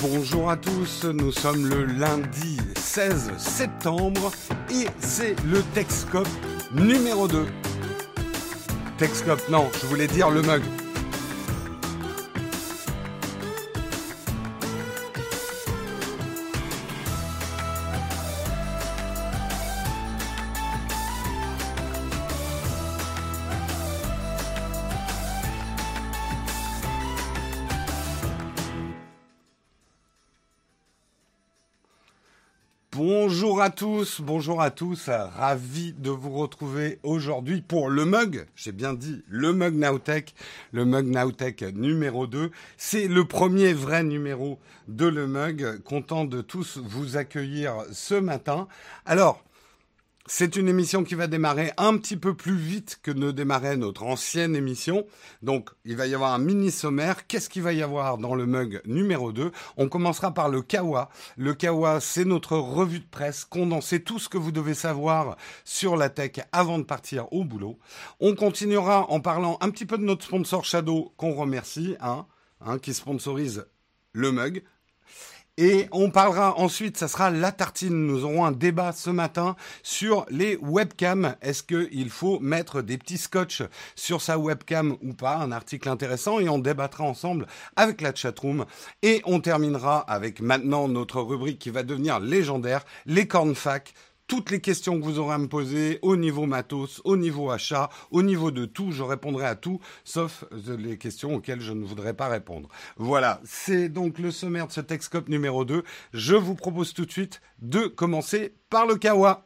Bonjour à tous, nous sommes le lundi 16 septembre et c'est le Texcope numéro 2. Texcope, non, je voulais dire le mug. Tous, bonjour à tous, ravi de vous retrouver aujourd'hui pour le mug, j'ai bien dit le mug Nowtech, le mug Nowtech numéro 2. C'est le premier vrai numéro de le mug, content de tous vous accueillir ce matin. Alors, c'est une émission qui va démarrer un petit peu plus vite que ne démarrait notre ancienne émission. Donc, il va y avoir un mini sommaire. Qu'est-ce qu'il va y avoir dans le mug numéro 2 On commencera par le Kawa. Le Kawa, c'est notre revue de presse condensée, tout ce que vous devez savoir sur la tech avant de partir au boulot. On continuera en parlant un petit peu de notre sponsor Shadow qu'on remercie, hein, hein, qui sponsorise le mug. Et on parlera ensuite, ça sera la tartine. Nous aurons un débat ce matin sur les webcams. Est-ce qu'il faut mettre des petits scotch sur sa webcam ou pas? Un article intéressant et on débattra ensemble avec la chatroom. Et on terminera avec maintenant notre rubrique qui va devenir légendaire, les cornfac toutes les questions que vous aurez à me poser au niveau matos, au niveau achat, au niveau de tout, je répondrai à tout, sauf les questions auxquelles je ne voudrais pas répondre. Voilà, c'est donc le sommaire de ce Texcope numéro 2. Je vous propose tout de suite de commencer par le Kawa.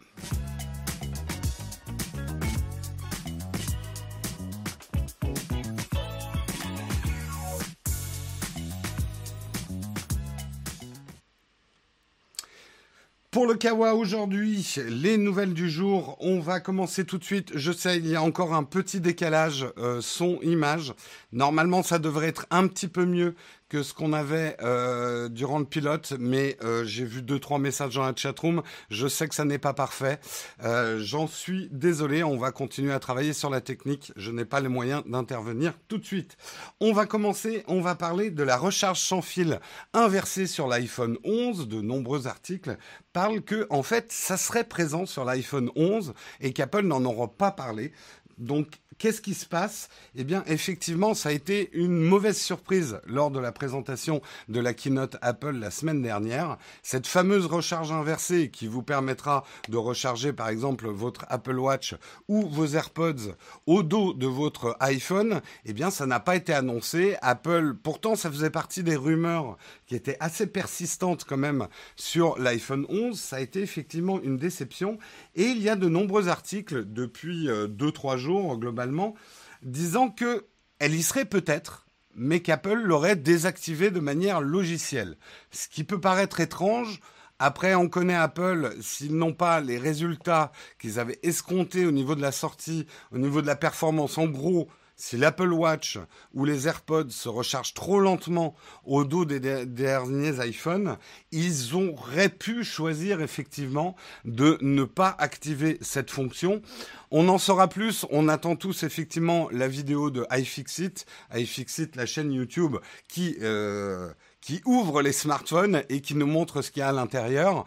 Pour le Kawa aujourd'hui, les nouvelles du jour, on va commencer tout de suite. Je sais, il y a encore un petit décalage euh, son-image. Normalement, ça devrait être un petit peu mieux que ce qu'on avait euh, durant le pilote, mais euh, j'ai vu deux trois messages dans la chatroom. Je sais que ça n'est pas parfait. Euh, J'en suis désolé. On va continuer à travailler sur la technique. Je n'ai pas les moyens d'intervenir tout de suite. On va commencer. On va parler de la recharge sans fil inversée sur l'iPhone 11. De nombreux articles parlent que en fait ça serait présent sur l'iPhone 11 et qu'Apple n'en aura pas parlé. Donc Qu'est-ce qui se passe? Eh bien, effectivement, ça a été une mauvaise surprise lors de la présentation de la keynote Apple la semaine dernière. Cette fameuse recharge inversée qui vous permettra de recharger, par exemple, votre Apple Watch ou vos AirPods au dos de votre iPhone, eh bien, ça n'a pas été annoncé. Apple, pourtant, ça faisait partie des rumeurs qui étaient assez persistantes quand même sur l'iPhone 11. Ça a été effectivement une déception. Et il y a de nombreux articles depuis 2-3 euh, jours, globalement, disant que elle y serait peut-être, mais qu'Apple l'aurait désactivée de manière logicielle. Ce qui peut paraître étrange. Après, on connaît Apple, s'ils n'ont pas les résultats qu'ils avaient escomptés au niveau de la sortie, au niveau de la performance, en gros, si l'Apple Watch ou les AirPods se rechargent trop lentement au dos des derniers iPhones, ils auraient pu choisir effectivement de ne pas activer cette fonction. On en saura plus. On attend tous effectivement la vidéo de iFixit, iFixit, la chaîne YouTube qui euh, qui ouvre les smartphones et qui nous montre ce qu'il y a à l'intérieur.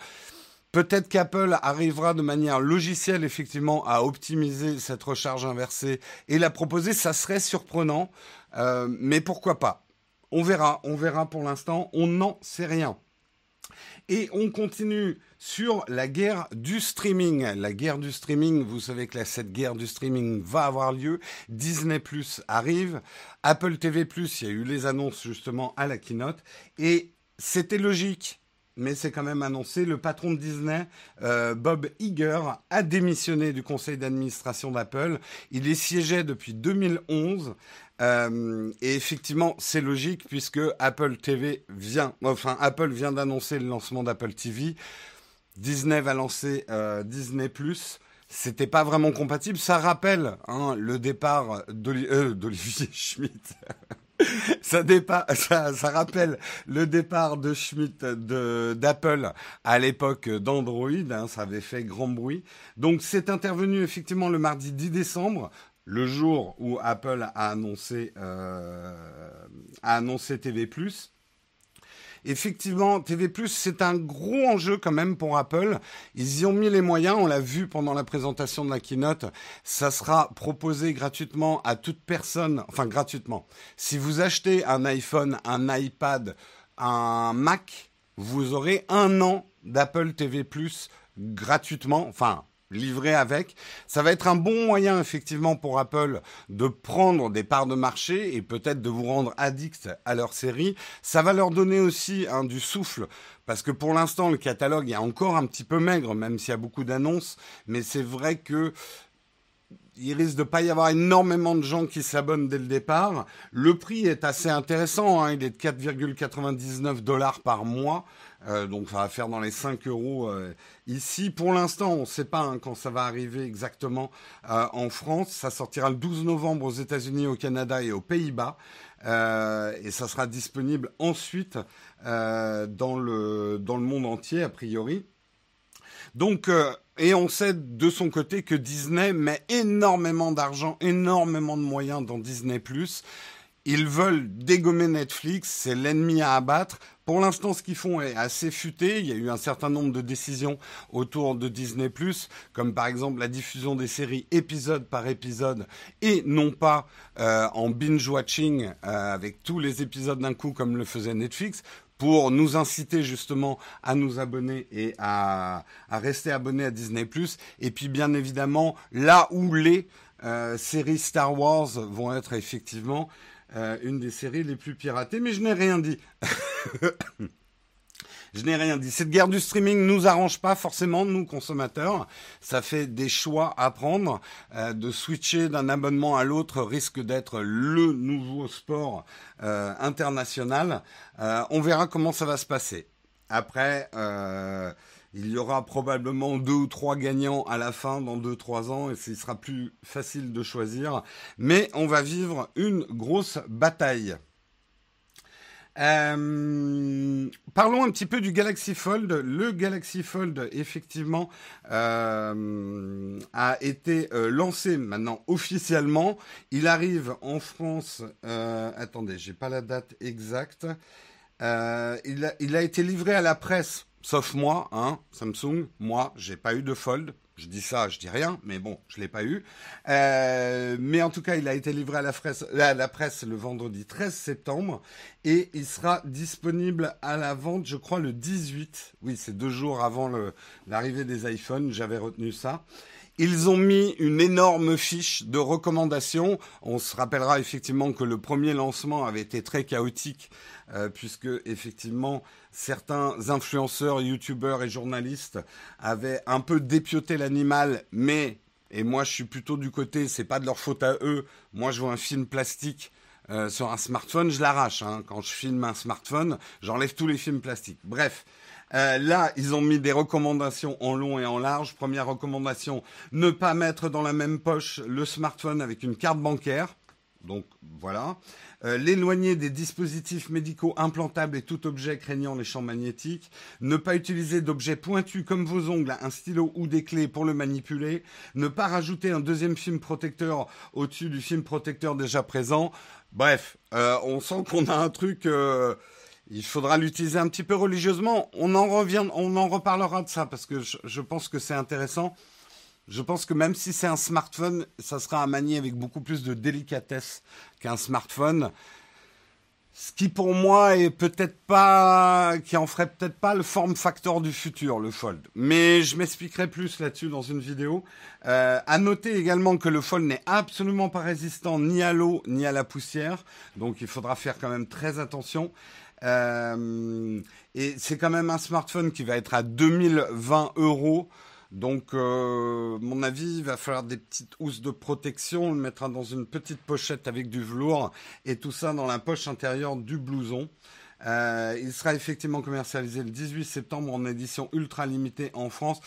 Peut-être qu'Apple arrivera de manière logicielle effectivement à optimiser cette recharge inversée et la proposer. Ça serait surprenant, euh, mais pourquoi pas? On verra, on verra pour l'instant. On n'en sait rien. Et on continue sur la guerre du streaming. La guerre du streaming, vous savez que cette guerre du streaming va avoir lieu. Disney Plus arrive. Apple TV Plus, il y a eu les annonces justement à la keynote. Et c'était logique mais c'est quand même annoncé. Le patron de Disney, euh, Bob Iger, a démissionné du conseil d'administration d'Apple. Il est siégé depuis 2011. Euh, et effectivement, c'est logique puisque Apple TV vient, enfin Apple vient d'annoncer le lancement d'Apple TV. Disney va lancer euh, Disney Plus. C'était pas vraiment compatible. Ça rappelle hein, le départ d'Olivier Schmidt. ça, ça, ça, rappelle le départ de Schmidt d'Apple à l'époque d'Android. Hein, ça avait fait grand bruit. Donc c'est intervenu effectivement le mardi 10 décembre, le jour où Apple a annoncé, euh, a annoncé TV+. Effectivement, TV+, c'est un gros enjeu quand même pour Apple. Ils y ont mis les moyens, on l'a vu pendant la présentation de la keynote. Ça sera proposé gratuitement à toute personne, enfin gratuitement. Si vous achetez un iPhone, un iPad, un Mac, vous aurez un an d'Apple TV+, gratuitement, enfin livré avec. Ça va être un bon moyen effectivement pour Apple de prendre des parts de marché et peut-être de vous rendre addict à leur série. Ça va leur donner aussi hein, du souffle parce que pour l'instant le catalogue est encore un petit peu maigre même s'il y a beaucoup d'annonces. Mais c'est vrai que il risque de pas y avoir énormément de gens qui s'abonnent dès le départ. Le prix est assez intéressant, hein. il est de 4,99 dollars par mois. Euh, donc ça va faire dans les 5 euros euh, ici. Pour l'instant, on ne sait pas hein, quand ça va arriver exactement euh, en France. Ça sortira le 12 novembre aux États-Unis, au Canada et aux Pays-Bas. et ça sera disponible ensuite dans, le, dans le monde entier, a priori. Donc, et on sait de son côté que Disney met énormément d'argent, énormément de moyens dans Disney ⁇ ils veulent dégommer Netflix, c'est l'ennemi à abattre. Pour l'instant, ce qu'ils font est assez futé. Il y a eu un certain nombre de décisions autour de Disney+, comme par exemple la diffusion des séries épisode par épisode et non pas euh, en binge-watching euh, avec tous les épisodes d'un coup comme le faisait Netflix pour nous inciter justement à nous abonner et à, rester abonnés à Disney+. Et puis bien évidemment, là où les euh, séries Star Wars vont être effectivement euh, une des séries les plus piratées, mais je n'ai rien dit. Je n'ai rien dit. Cette guerre du streaming nous arrange pas forcément, nous consommateurs. Ça fait des choix à prendre. Euh, de switcher d'un abonnement à l'autre risque d'être le nouveau sport euh, international. on verra comment ça va se passer. Après, il y aura probablement deux ou trois gagnants à la fin dans deux trois ans et ce sera plus facile de choisir. Mais on va vivre une grosse bataille. Euh, parlons un petit peu du Galaxy Fold. Le Galaxy Fold, effectivement, euh, a été euh, lancé maintenant officiellement. Il arrive en France. attendez, j'ai pas la date exacte. il, a été livré à la presse Sauf moi, hein, Samsung, moi, j'ai pas eu de fold. Je dis ça, je dis rien, mais bon, je l'ai pas eu. Euh, mais en tout cas, il a été livré à la, presse, le vendredi 13 septembre et il sera disponible à la vente, je crois, le 18. Oui, c'est deux jours avant l'arrivée des iPhones, j'avais retenu ça. Ils ont mis une énorme fiche de recommandations. On se rappellera effectivement que le premier lancement avait été très chaotique, euh, puisque effectivement certains influenceurs, youtubeurs et journalistes avaient un peu dépioté l'animal, mais et moi je suis plutôt du côté, c'est pas de leur faute à eux. Moi je vois un film plastique. Euh, sur un smartphone, je l'arrache. Hein. Quand je filme un smartphone, j'enlève tous les films plastiques. Bref, euh, là, ils ont mis des recommandations en long et en large. Première recommandation, ne pas mettre dans la même poche le smartphone avec une carte bancaire. Donc voilà. Euh, l'éloigner des dispositifs médicaux implantables et tout objet craignant les champs magnétiques. Ne pas utiliser d'objets pointus comme vos ongles, un stylo ou des clés pour le manipuler. Ne pas rajouter un deuxième film protecteur au-dessus du film protecteur déjà présent. Bref, euh, on sent qu'on a un truc il faudra l'utiliser un petit peu religieusement. On en revient, on en reparlera de ça parce que je, pense que c'est intéressant. Je pense que même si c'est un smartphone, ça sera à manier avec beaucoup plus de délicatesse qu'un smartphone. Ce qui pour moi est peut-être pas, qui en ferait peut-être pas le form factor du futur, le Fold. Mais je m'expliquerai plus là-dessus dans une vidéo. Euh, à noter également que le Fold n'est absolument pas résistant ni à l'eau ni à la poussière, donc il faudra faire quand même très attention. Euh, et c'est quand même un smartphone qui va être à 2020 euros. Donc, euh, mon avis, il va falloir des petites housses de protection. On le mettra dans une petite pochette avec du velours et tout ça dans la poche intérieure du blouson. Euh, il sera effectivement commercialisé le 18 septembre en édition ultra limitée en France.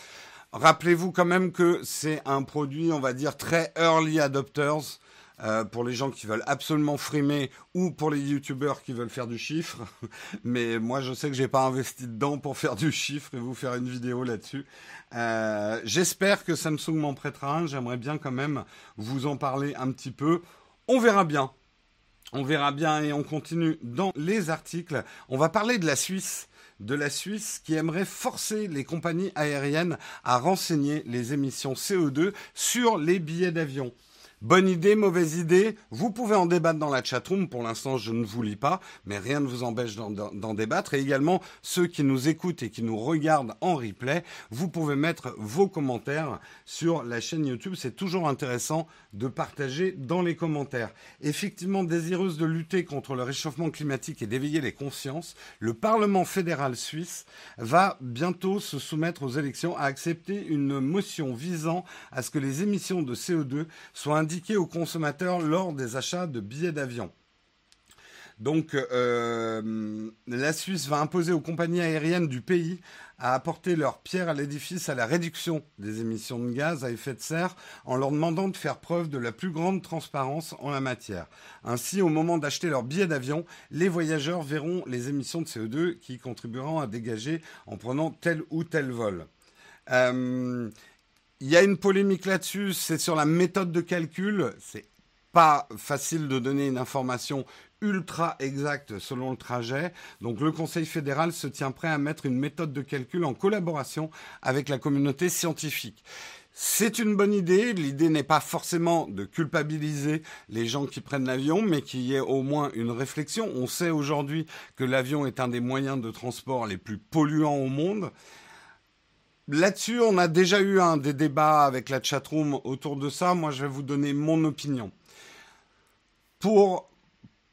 Rappelez-vous quand même que c'est un produit, on va dire, très early adopters. Euh, pour les gens qui veulent absolument frimer ou pour les youtubeurs qui veulent faire du chiffre. Mais moi, je sais que j'ai pas investi dedans pour faire du chiffre et vous faire une vidéo là-dessus. Euh, j'espère que Samsung m'en prêtera un. J'aimerais bien quand même vous en parler un petit peu. On verra bien. On verra bien et on continue dans les articles. On va parler de la Suisse de la Suisse qui aimerait forcer les compagnies aériennes à renseigner les émissions CO2 sur les billets d'avion. Bonne idée, mauvaise idée, vous pouvez en débattre dans la chatroom. Pour l'instant, je ne vous lis pas, mais rien ne vous empêche d'en débattre. Et également, ceux qui nous écoutent et qui nous regardent en replay, vous pouvez mettre vos commentaires sur la chaîne YouTube. C'est toujours intéressant de partager dans les commentaires. Effectivement, désireuse de lutter contre le réchauffement climatique et d'éveiller les consciences, le Parlement fédéral suisse va bientôt se soumettre aux élections à accepter une motion visant à ce que les émissions de CO2 soient indiquées aux consommateurs lors des achats de billets d'avion. Donc, euh, la Suisse va imposer aux compagnies aériennes du pays à apporter leur pierre à l'édifice à la réduction des émissions de gaz à effet de serre en leur demandant de faire preuve de la plus grande transparence en la matière. Ainsi, au moment d'acheter leur billet d'avion, les voyageurs verront les émissions de CO2 qui contribueront à dégager en prenant tel ou tel vol. Euh, il y a une polémique là-dessus, c'est sur la méthode de calcul. C'est pas facile de donner une information ultra exacte selon le trajet. Donc le Conseil fédéral se tient prêt à mettre une méthode de calcul en collaboration avec la communauté scientifique. C'est une bonne idée. L'idée n'est pas forcément de culpabiliser les gens qui prennent l'avion, mais qu'il y ait au moins une réflexion. On sait aujourd'hui que l'avion est un des moyens de transport les plus polluants au monde. Là-dessus, on a déjà eu un des débats avec la chatroom autour de ça. Moi, je vais vous donner mon opinion. Pour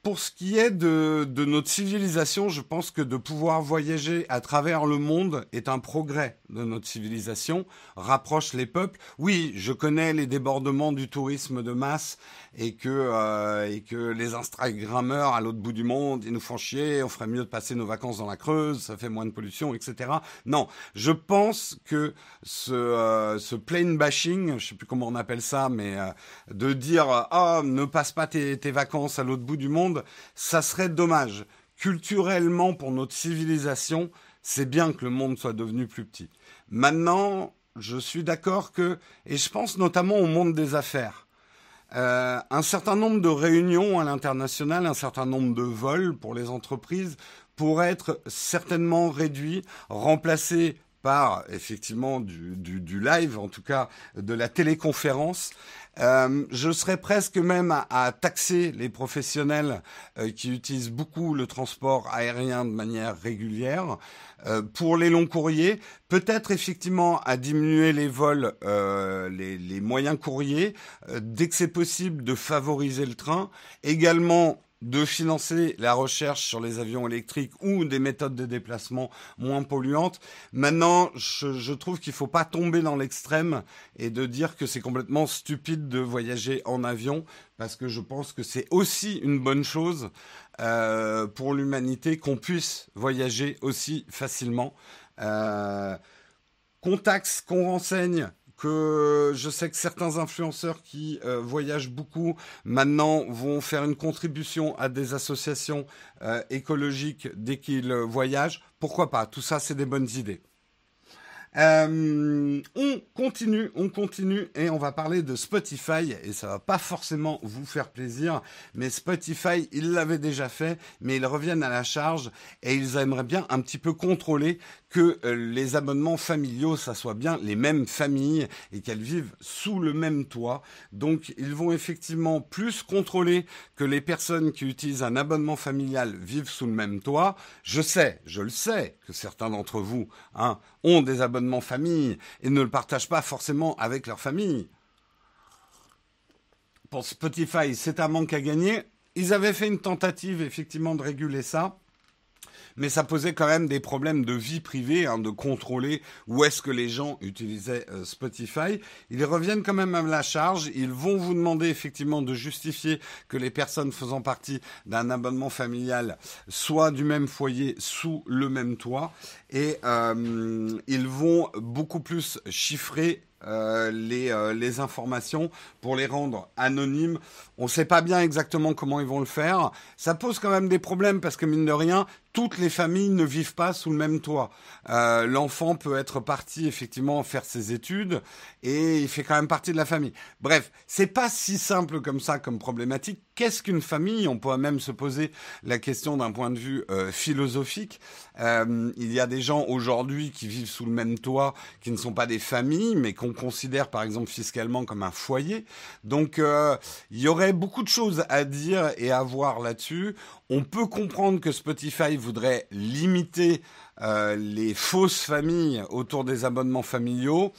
pour ce qui est de, notre civilisation, je pense que de pouvoir voyager à travers le monde est un progrès de notre civilisation, rapproche les peuples. Oui, je connais les débordements du tourisme de masse et que, euh, et que les Instagrammeurs à l'autre bout du monde, ils nous font chier, on ferait mieux de passer nos vacances dans la Creuse, ça fait moins de pollution, etc. Non, je pense que ce, euh, ce plane bashing, je sais plus comment on appelle ça, mais euh, de dire ah ne passe pas tes vacances à l'autre bout du monde, ça serait dommage. Culturellement, pour notre civilisation, c'est bien que le monde soit devenu plus petit. Maintenant, je suis d'accord que, et je pense notamment au monde des affaires, euh, un certain nombre de réunions à l'international, un certain nombre de vols pour les entreprises pourraient être certainement réduits, remplacés par effectivement du, du, live, en tout cas de la téléconférence. Euh, je serais presque même à, taxer les professionnels euh, qui utilisent beaucoup le transport aérien de manière régulière. Euh, pour les longs courriers, peut-être effectivement à diminuer les vols, les, les, moyens courriers, dès que c'est possible de favoriser le train. Également de financer la recherche sur les avions électriques ou des méthodes de déplacement moins polluantes. Maintenant, je, trouve qu'il ne faut pas tomber dans l'extrême et de dire que c'est complètement stupide de voyager en avion, parce que je pense que c'est aussi une bonne chose euh, pour l'humanité qu'on puisse voyager aussi facilement. Euh, qu'on taxe, qu'on renseigne, que je sais que certains influenceurs qui euh, voyagent beaucoup maintenant vont faire une contribution à des associations euh, écologiques dès qu'ils voyagent. Pourquoi pas? Tout ça, c'est des bonnes idées. Euh, on continue, on continue et on va parler de Spotify et ça va pas forcément vous faire plaisir, mais Spotify, ils l'avaient déjà fait, mais ils reviennent à la charge et ils aimeraient bien un petit peu contrôler que euh, les abonnements familiaux, ça soit bien les mêmes familles et qu'elles vivent sous le même toit. Donc, ils vont effectivement plus contrôler que les personnes qui utilisent un abonnement familial vivent sous le même toit. Je sais, je le sais, que certains d'entre vous hein, ont des abonnements famille et ne le partagent pas forcément avec leur famille. Pour Spotify, c'est un manque à gagner. Ils avaient fait une tentative effectivement de réguler ça mais ça posait quand même des problèmes de vie privée, hein, de contrôler où est-ce que les gens utilisaient euh, Spotify. Ils reviennent quand même à la charge. Ils vont vous demander effectivement de justifier que les personnes faisant partie d'un abonnement familial soient du même foyer sous le même toit. Et euh, ils vont beaucoup plus chiffrer euh, les, euh, les, informations pour les rendre anonymes. On ne sait pas bien exactement comment ils vont le faire. Ça pose quand même des problèmes parce que mine de rien, toutes les familles ne vivent pas sous le même toit. Euh, L'enfant peut être parti effectivement faire ses études et il fait quand même partie de la famille. Bref, c'est pas si simple comme ça comme problématique qu'est-ce qu'une famille? On pourrait même se poser la question d'un point de vue euh, philosophique. Euh, il y a des gens aujourd'hui qui vivent sous le même toit, qui ne sont pas des familles, mais qu'on considère par exemple fiscalement comme un foyer. Donc euh, il y aurait beaucoup de choses à dire et à voir là-dessus. On peut comprendre que Spotify voudrait limiter les fausses familles autour des abonnements familiaux.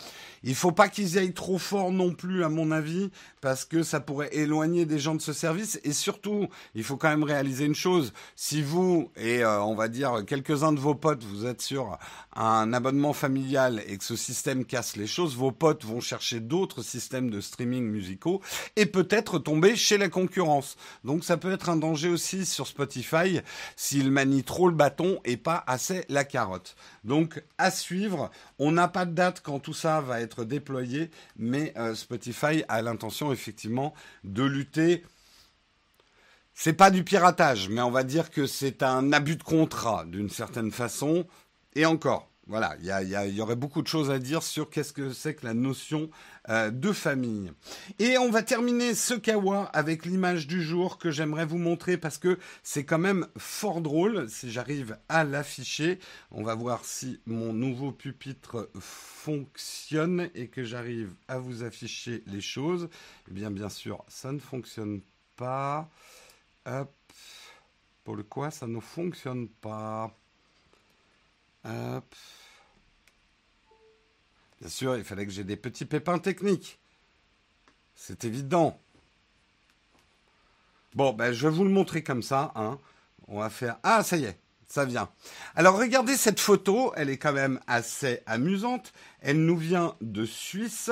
Il faut pas qu'ils aillent trop fort non plus, à mon avis, parce que ça pourrait éloigner des gens de ce service. Et surtout, il faut quand même réaliser une chose. Si vous et euh, on va dire quelques-uns de vos potes, vous êtes sur un abonnement familial et que ce système casse les choses, vos potes vont chercher d'autres systèmes de streaming musicaux et peut-être tomber chez la concurrence. Donc ça peut être un danger aussi sur Spotify s'il manie trop le bâton et pas assez la carotte. Donc à suivre. On n'a pas de date quand tout ça va être déployé, mais euh, Spotify a l'intention effectivement de lutter. C'est pas du piratage, mais on va dire que c'est un abus de contrat d'une certaine façon. Et encore, voilà, il y, aurait beaucoup de choses à dire sur qu'est-ce que c'est que la notion euh, de famille. Et on va terminer ce kawa avec l'image du jour que j'aimerais vous montrer parce que c'est quand même fort drôle. Si j'arrive à l'afficher, on va voir si mon nouveau pupitre fonctionne et que j'arrive à vous afficher les choses. Eh bien, bien sûr, ça ne fonctionne pas. Hop. Pour quoi, ça ne fonctionne pas. Hop. Bien sûr, il fallait que j'ai des petits pépins techniques. C'est évident. Bon, ben, je vais vous le montrer comme ça. Hein. On va faire... Ah, ça y est, ça vient. Alors, regardez cette photo. Elle est quand même assez amusante. Elle nous vient de Suisse,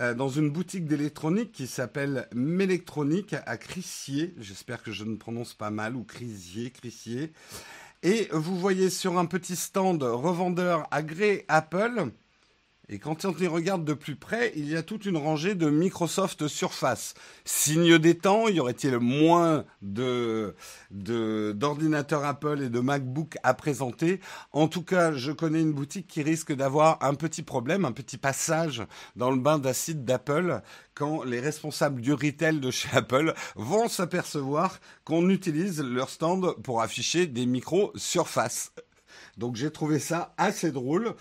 euh, dans une boutique d'électronique qui s'appelle Mélectronique à Crissier. J'espère que je ne prononce pas mal. Ou Crisier, Crissier. Et vous voyez sur un petit stand revendeur agréé Apple et quand on y regarde de plus près, il y a toute une rangée de Microsoft Surface. Signe des temps, y aurait-il moins de, d'ordinateurs Apple et de MacBook à présenter? En tout cas, je connais une boutique qui risque d'avoir un petit problème, un petit passage dans le bain d'acide d'Apple quand les responsables du retail de chez Apple vont s'apercevoir qu'on utilise leur stand pour afficher des micros Surface. Donc j'ai trouvé ça assez drôle.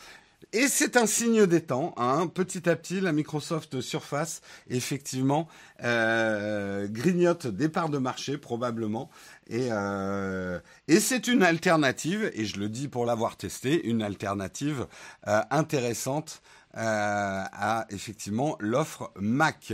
Et c'est un signe des temps. Hein. Petit à petit, la Microsoft Surface, effectivement, euh, grignote des parts de marché, probablement. Et, euh, et c'est une alternative, et je le dis pour l'avoir testé, une alternative euh, intéressante à, effectivement, l'offre Mac.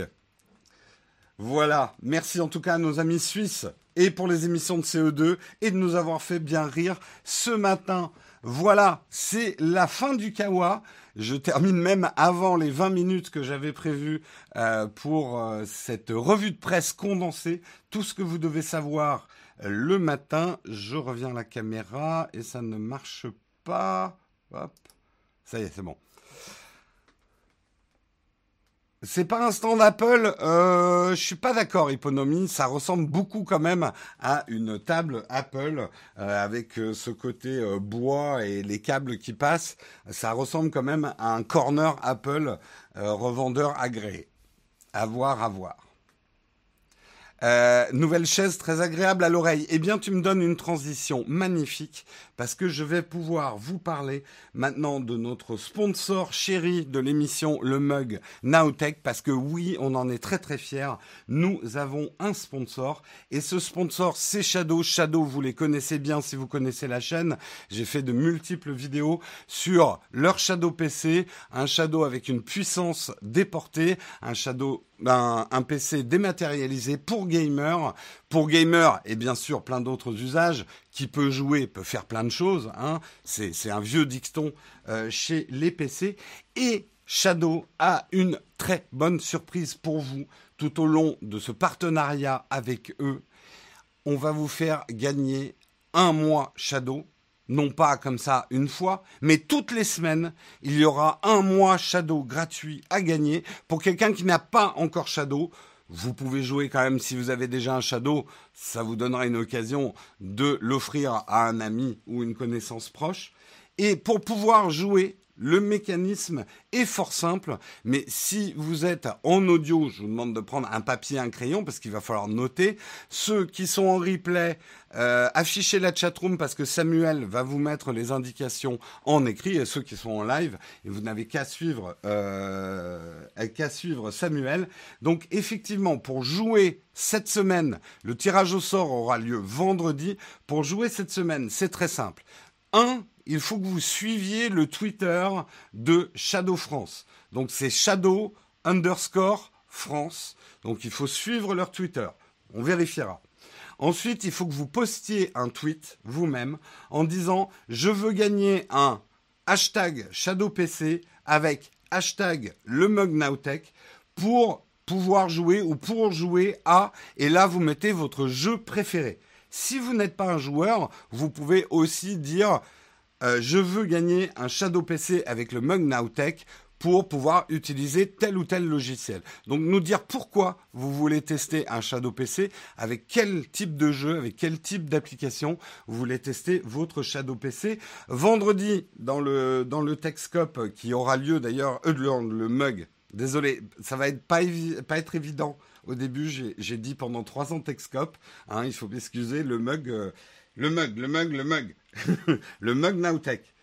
Voilà, merci en tout cas à nos amis suisses et pour les émissions de CE2 et de nous avoir fait bien rire ce matin. Voilà, c'est la fin du Kawa. Je termine même avant les 20 minutes que j'avais prévues euh, pour euh, cette revue de presse condensée. Tout ce que vous devez savoir euh, le matin. Je reviens à la caméra et ça ne marche pas. Hop. Ça y est, c'est bon. C'est pas un stand Apple, euh, je suis pas d'accord, Hyponomie. Ça ressemble beaucoup quand même à une table Apple euh, avec euh, ce côté euh, bois et les câbles qui passent. Ça ressemble quand même à un corner Apple revendeur agréé. À voir, à voir. Euh, nouvelle chaise très agréable à l'oreille. Eh bien, tu me donnes une transition magnifique parce que je vais pouvoir vous parler maintenant de notre sponsor chéri de l'émission Le Mug Nowtech parce que oui, on en est très très fiers. Nous avons un sponsor et ce sponsor c'est Shadow. Shadow, vous les connaissez bien si vous connaissez la chaîne. J'ai fait de multiples vidéos sur leur Shadow PC, un Shadow avec une puissance déportée, un Shadow un, PC dématérialisé pour gamer, pour gamer et bien sûr plein d'autres usages, qui peut jouer, peut faire plein de choses. Hein. C'est un vieux dicton euh, chez les PC. Et Shadow a une très bonne surprise pour vous tout au long de ce partenariat avec eux. On va vous faire gagner un mois Shadow non pas comme ça une fois, mais toutes les semaines, il y aura un mois Shadow gratuit à gagner pour quelqu'un qui n'a pas encore Shadow. Vous pouvez jouer quand même si vous avez déjà un Shadow, ça vous donnera une occasion de l'offrir à un ami ou une connaissance proche. Et pour pouvoir jouer Le mécanisme est fort simple, mais si vous êtes en audio, je vous demande de prendre un papier, un crayon, parce qu'il va falloir noter. Ceux qui sont en replay, euh, affichez la chatroom parce que Samuel va vous mettre les indications en écrit, et ceux qui sont en live, et vous n'avez qu'à suivre, euh, qu'à suivre Samuel. Donc effectivement, pour jouer cette semaine, le tirage au sort aura lieu vendredi. Pour jouer cette semaine, c'est très simple. Il faut que vous suiviez le Twitter de Shadow France. Donc c'est Shadow underscore France. Donc il faut suivre leur Twitter. On vérifiera. Ensuite, il faut que vous postiez un tweet vous-même en disant je veux gagner un hashtag ShadowPC avec hashtag le mug pour pouvoir jouer ou pour jouer à et là vous mettez votre jeu préféré. Si vous n'êtes pas un joueur, vous pouvez aussi dire euh, je veux gagner un Shadow PC avec le Mug Nowtech pour pouvoir utiliser tel ou tel logiciel. Donc nous dire pourquoi vous voulez tester un Shadow PC, avec quel type de jeu, avec quel type d'application vous voulez tester votre Shadow PC. Vendredi, dans le, dans le Techscope qui aura lieu d'ailleurs, euh, le, Mug, désolé, ça va être pas, être évident. Au début, j'ai dit pendant trois ans Techscope, hein, il faut m'excuser, le Mug... Euh, le mug, le mug, le mug. le mug Nowtech.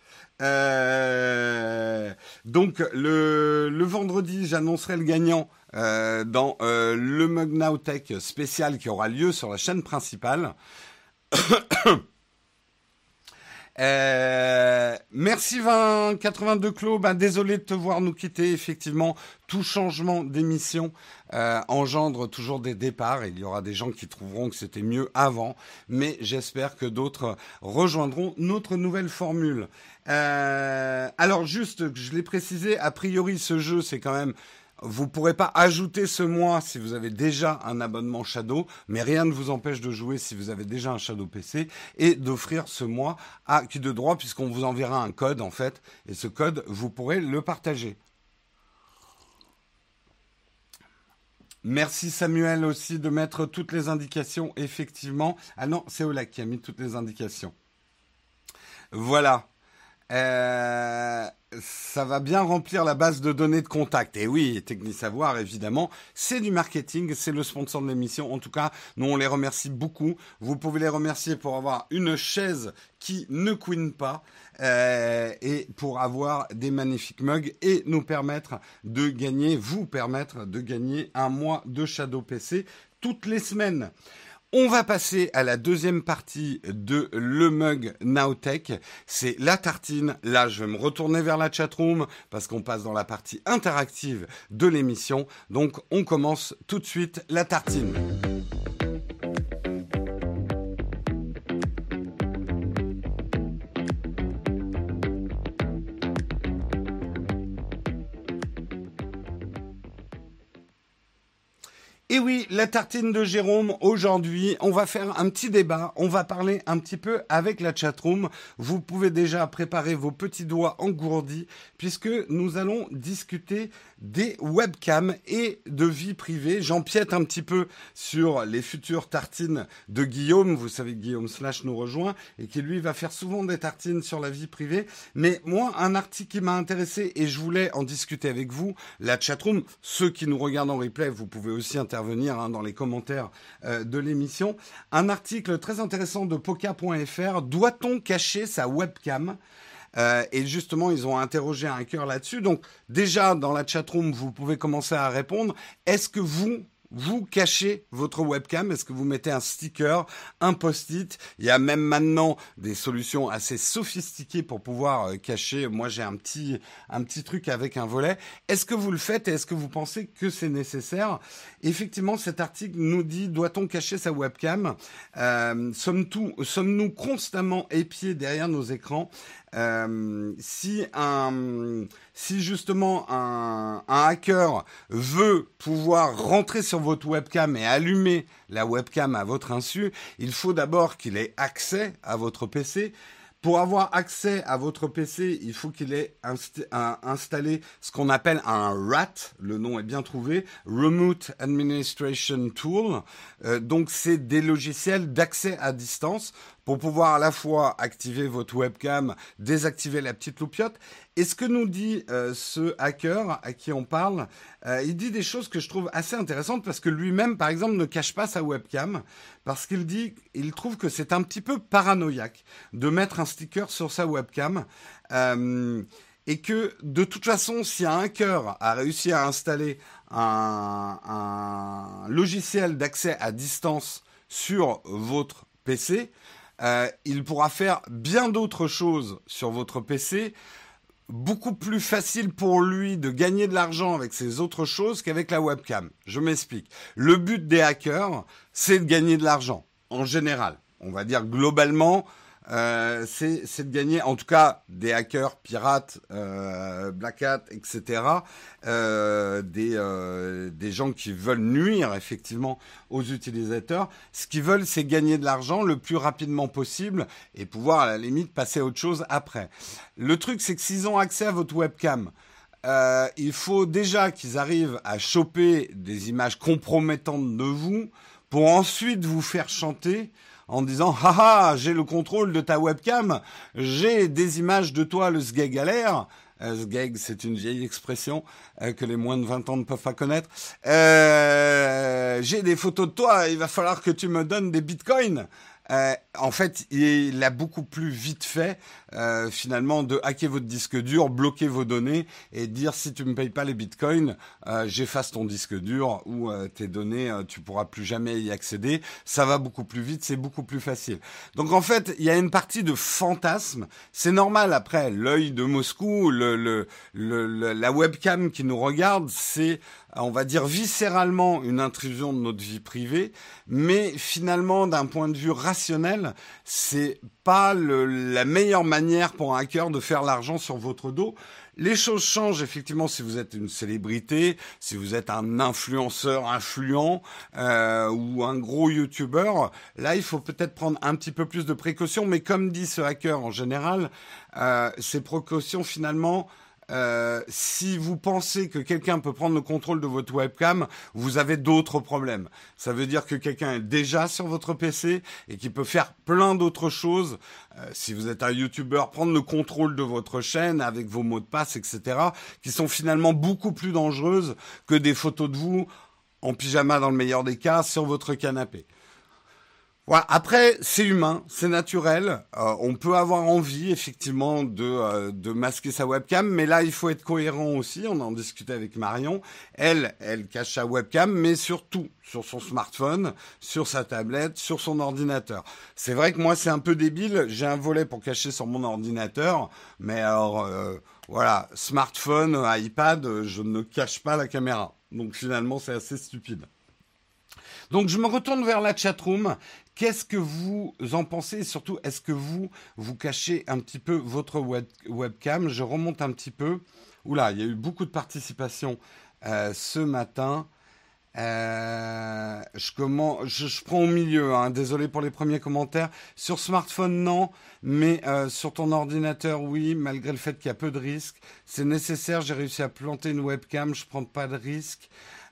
Euh, donc le, vendredi, j'annoncerai le gagnant euh, dans euh, le Mug Nowtech spécial qui aura lieu sur la chaîne principale. Euh, merci 2082 Clos. Ben, désolé de te voir nous quitter. Effectivement, tout changement d'émission euh, engendre toujours des départs. Il y aura des gens qui trouveront que c'était mieux avant, mais j'espère que d'autres rejoindront notre nouvelle formule. Euh, alors juste, je l'ai précisé, a priori ce jeu c'est quand même vous ne pourrez pas ajouter ce mois si vous avez déjà un abonnement Shadow, mais rien ne vous empêche de jouer si vous avez déjà un Shadow PC et d'offrir ce mois à qui de droit puisqu'on vous enverra un code en fait et ce code vous pourrez le partager. Merci Samuel aussi de mettre toutes les indications effectivement. Ah non, c'est Ola qui a mis toutes les indications. Voilà. Euh, ça va bien remplir la base de données de contact. Et oui, Technisavoir, évidemment, c'est du marketing, c'est le sponsor de l'émission. En tout cas, nous, on les remercie beaucoup. Vous pouvez les remercier pour avoir une chaise qui ne couine pas euh, et pour avoir des magnifiques mugs et nous permettre de gagner, vous permettre de gagner un mois de Shadow PC toutes les semaines. On va passer à la deuxième partie de Le Mug Nowtech. C'est la tartine. Là, je vais me retourner vers la chatroom parce qu'on passe dans la partie interactive de l'émission. Donc, on commence tout de suite la tartine. Et oui, la tartine de Jérôme, aujourd'hui, on va faire un petit débat, on va parler un petit peu avec la chatroom. Vous pouvez déjà préparer vos petits doigts engourdis, puisque nous allons discuter des webcams et de vie privée. J'empiète un petit peu sur les futures tartines de Guillaume. Vous savez que Guillaume Slash nous rejoint et qui lui va faire souvent des tartines sur la vie privée. Mais moi, un article qui m'a intéressé et je voulais en discuter avec vous, la chatroom, ceux qui nous regardent en replay, vous pouvez aussi intervenir hein, dans les commentaires euh, de l'émission. Un article très intéressant de poca.fr. Doit-on cacher sa webcam? Euh, et justement, ils ont interrogé un cœur là-dessus. Donc déjà, dans la chatroom, vous pouvez commencer à répondre. Est-ce que vous, vous cachez votre webcam? Est-ce que vous mettez un sticker, un post-it? Il y a même maintenant des solutions assez sophistiquées pour pouvoir euh, cacher. Moi, j'ai un petit, un petit truc avec un volet. Est-ce que vous le faites et est-ce que vous pensez que c'est nécessaire? Effectivement, cet article nous dit doit-on cacher sa webcam? Euh, Sommes-nous constamment épiés derrière nos écrans? Euh, si un, si justement un, hacker veut pouvoir rentrer sur votre webcam et allumer la webcam à votre insu, il faut d'abord qu'il ait accès à votre PC pour avoir accès à votre PC, il faut qu'il ait installé ce qu'on appelle un RAT, le nom est bien trouvé, Remote Administration Tool. Euh, donc c'est des logiciels d'accès à distance pour pouvoir à la fois activer votre webcam, désactiver la petite loupiote. Et ce que nous dit euh, ce hacker à qui on parle, euh, il dit des choses que je trouve assez intéressantes parce que lui-même, par exemple, ne cache pas sa webcam parce qu'il dit, il trouve que c'est un petit peu paranoïaque de mettre un sticker sur sa webcam. Euh, et que de toute façon, si un hacker a réussi à installer un, un logiciel d'accès à distance sur votre PC, euh, il pourra faire bien d'autres choses sur votre PC, beaucoup plus facile pour lui de gagner de l'argent avec ces autres choses qu'avec la webcam. Je m'explique. Le but des hackers, c'est de gagner de l'argent, en général. On va dire globalement, euh, c'est de gagner, en tout cas, des hackers, pirates, euh, black hat, etc. Euh, des, euh, des gens qui veulent nuire effectivement aux utilisateurs. Ce qu'ils veulent, c'est gagner de l'argent le plus rapidement possible et pouvoir à la limite passer à autre chose après. Le truc, c'est que s'ils ont accès à votre webcam, euh, il faut déjà qu'ils arrivent à choper des images compromettantes de vous pour ensuite vous faire chanter en disant haha j'ai le contrôle de ta webcam, j'ai des images de toi le sgeg Euh, sgeg, c'est une vieille expression euh, que les moins de 20 ans ne peuvent pas connaître. Euh, j'ai des photos de toi, il va falloir que tu me donnes des bitcoins. Euh, en fait, il a beaucoup plus vite fait euh, finalement de hacker votre disque dur, bloquer vos données et dire si tu me payes pas les bitcoins, euh, j'efface ton disque dur ou euh, tes données, euh, tu pourras plus jamais y accéder. Ça va beaucoup plus vite, c'est beaucoup plus facile. Donc en fait, il y a une partie de fantasme. C'est normal après l'œil de Moscou, le, le, le, la webcam qui nous regarde, c'est on va dire viscéralement une intrusion de notre vie privée, mais finalement d'un point de vue rationnel, c'est pas le, la meilleure manière pour un hacker de faire l'argent sur votre dos. Les choses changent effectivement si vous êtes une célébrité, si vous êtes un influenceur influent euh, ou un gros youtubeur. Là, il faut peut-être prendre un petit peu plus de précautions, mais comme dit ce hacker en général, euh, ces précautions finalement euh, si vous pensez que quelqu'un peut prendre le contrôle de votre webcam, vous avez d'autres problèmes. Ça veut dire que quelqu'un est déjà sur votre PC et qui peut faire plein d'autres choses. Euh, si vous êtes un YouTuber, prendre le contrôle de votre chaîne avec vos mots de passe, etc., qui sont finalement beaucoup plus dangereuses que des photos de vous en pyjama dans le meilleur des cas sur votre canapé. Après, c'est humain, c'est naturel. Euh, on peut avoir envie, effectivement, de, euh, de masquer sa webcam, mais là, il faut être cohérent aussi. On en discutait avec Marion. Elle, elle cache sa webcam, mais surtout sur son smartphone, sur sa tablette, sur son ordinateur. C'est vrai que moi, c'est un peu débile. J'ai un volet pour cacher sur mon ordinateur, mais alors, euh, voilà, smartphone, iPad, je ne cache pas la caméra. Donc finalement, c'est assez stupide. Donc je me retourne vers la chatroom. Qu'est-ce que vous en pensez? Et surtout, est-ce que vous, vous cachez un petit peu votre web, webcam? Je remonte un petit peu. Oula, il y a eu beaucoup de participation euh, ce matin. Euh, je, je, prends au milieu, hein, désolé pour les premiers commentaires. Sur smartphone, non, mais euh, sur ton ordinateur, oui, malgré le fait qu'il y a peu de risques. C'est nécessaire, j'ai réussi à planter une webcam, je prends pas de risques.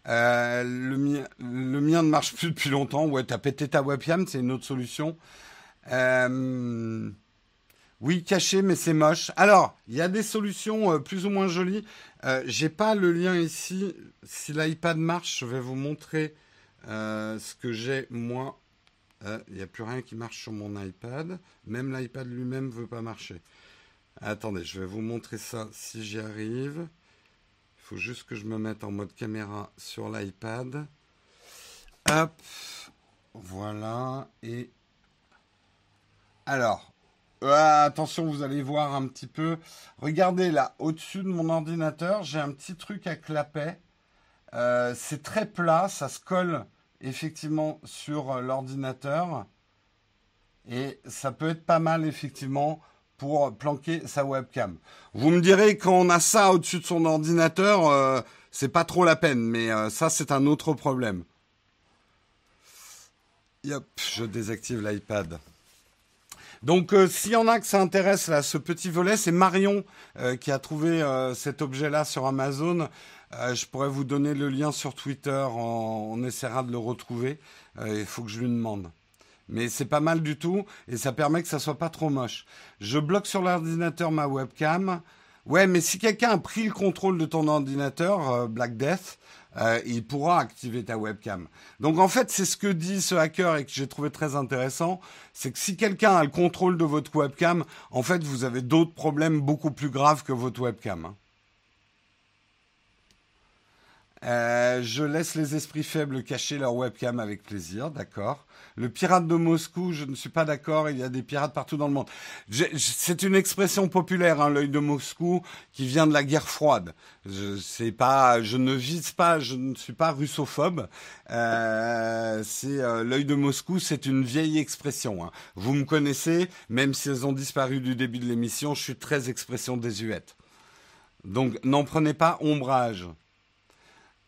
Euh, le, mien, ne marche plus depuis longtemps. Ouais, t'as pété ta webcam, c'est une autre solution. Euh, oui, caché, mais c'est moche. Alors, il y a des solutions euh, plus ou moins jolies. J'ai pas le lien ici. Si l'iPad marche, je vais vous montrer ce que j'ai moi. Il n'y a plus rien qui marche sur mon iPad. Même l'iPad lui-même veut pas marcher. Attendez, je vais vous montrer ça si j'y arrive. Faut juste que je me mette en mode caméra sur l'iPad. Hop, voilà. Et alors, euh, attention, vous allez voir un petit peu. Regardez là, au-dessus de mon ordinateur, j'ai un petit truc à clapet. Euh, c'est très plat, ça se colle effectivement sur l'ordinateur. Et ça peut être pas mal effectivement pour planquer sa webcam. Vous me direz quand on a ça au-dessus de son ordinateur, euh, c'est pas trop la peine, mais euh, ça c'est un autre problème. Yep, je désactive l'iPad. Donc euh, s'il y en a que ça intéresse là, ce petit volet, c'est Marion qui a trouvé cet objet-là sur Amazon. Je pourrais vous donner le lien sur Twitter, on essaiera de le retrouver. il faut que je lui demande. Mais c'est pas mal du tout et ça permet que ça soit pas trop moche. Je bloque sur l'ordinateur ma webcam. Ouais, mais si quelqu'un a pris le contrôle de ton ordinateur, euh, Black Death, euh, il pourra activer ta webcam. Donc en fait, c'est ce que dit ce hacker et que j'ai trouvé très intéressant, c'est que si quelqu'un a le contrôle de votre webcam, en fait, vous avez d'autres problèmes beaucoup plus graves que votre webcam. Hein. Euh, je laisse les esprits faibles cacher leur webcam avec plaisir, d'accord. Le pirate de Moscou, je ne suis pas d'accord, il y a des pirates partout dans le monde. C'est une expression populaire, hein, l'œil de Moscou, qui vient de la guerre froide. Je, pas, je ne vise pas, je ne suis pas russophobe. Euh, c'est euh, l'œil de Moscou, c'est une vieille expression. Hein. Vous me connaissez, même si elles ont disparu du début de l'émission, je suis très expression désuète. Donc n'en prenez pas ombrage.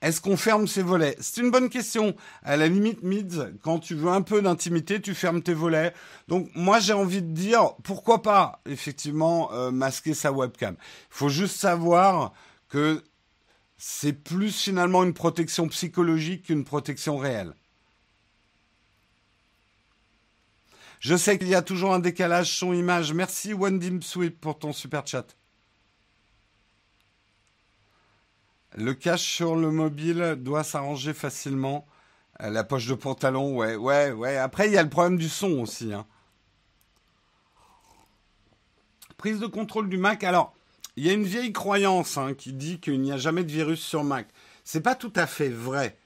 Est-ce qu'on ferme ses volets? C'est une bonne question. À la limite, Mids, quand tu veux un peu d'intimité, tu fermes tes volets. Donc moi, j'ai envie de dire, pourquoi pas, effectivement, euh, masquer sa webcam? Il faut juste savoir que c'est plus finalement une protection psychologique qu'une protection réelle. Je sais qu'il y a toujours un décalage son-image. Merci Wendy Sweep pour ton super chat. Le cache sur le mobile doit s'arranger facilement. Euh, la poche de pantalon, ouais, ouais, ouais. Après, il y a le problème du son aussi. Hein. Prise de contrôle du Mac. Alors, il y a une vieille croyance hein, qui dit qu'il n'y a jamais de virus sur Mac. C'est pas tout à fait vrai.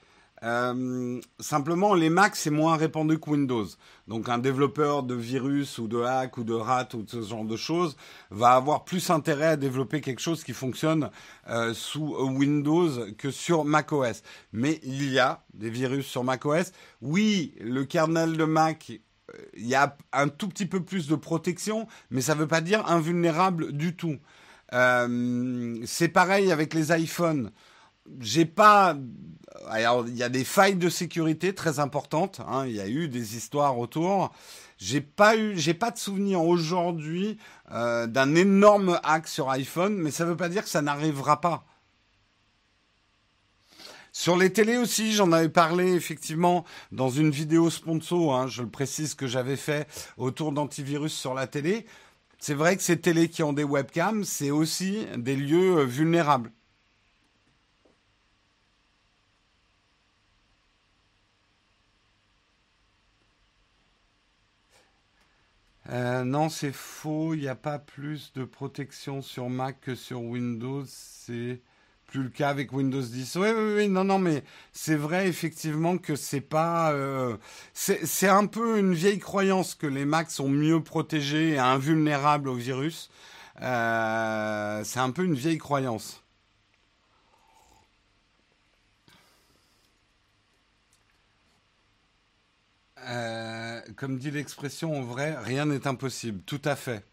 Euh, simplement, les Macs, c'est moins répandu que Windows. Donc, un développeur de virus ou de hack ou de rat ou de ce genre de choses va avoir plus intérêt à développer quelque chose qui fonctionne euh, sous Windows que sur macOS. Mais il y a des virus sur macOS. Oui, le kernel de Mac, euh, il y a un tout petit peu plus de protection, mais ça ne veut pas dire invulnérable du tout. c'est pareil avec les iPhones j'ai pas. Alors, il y a des failles de sécurité très importantes. Hein, il y a eu des histoires autour. J'ai pas eu, j'ai pas de souvenir aujourd'hui euh, d'un énorme hack sur iPhone, mais ça veut pas dire que ça n'arrivera pas. Sur les télés aussi, j'en avais parlé effectivement dans une vidéo sponsor, hein, je le précise que j'avais fait autour d'antivirus sur la télé. C'est vrai que ces télés qui ont des webcams, c'est aussi des lieux euh, vulnérables. Euh, non, c'est faux. Il n'y a pas plus de protection sur Mac que sur Windows. C'est plus le cas avec Windows 10. Oui, oui, oui. Non, non, mais c'est vrai effectivement que c'est pas. Euh, c'est un peu une vieille croyance que les Macs sont mieux protégés et invulnérables au virus. Euh, c'est un peu une vieille croyance. Euh, comme dit l'expression en vrai, rien n'est impossible. Tout à fait.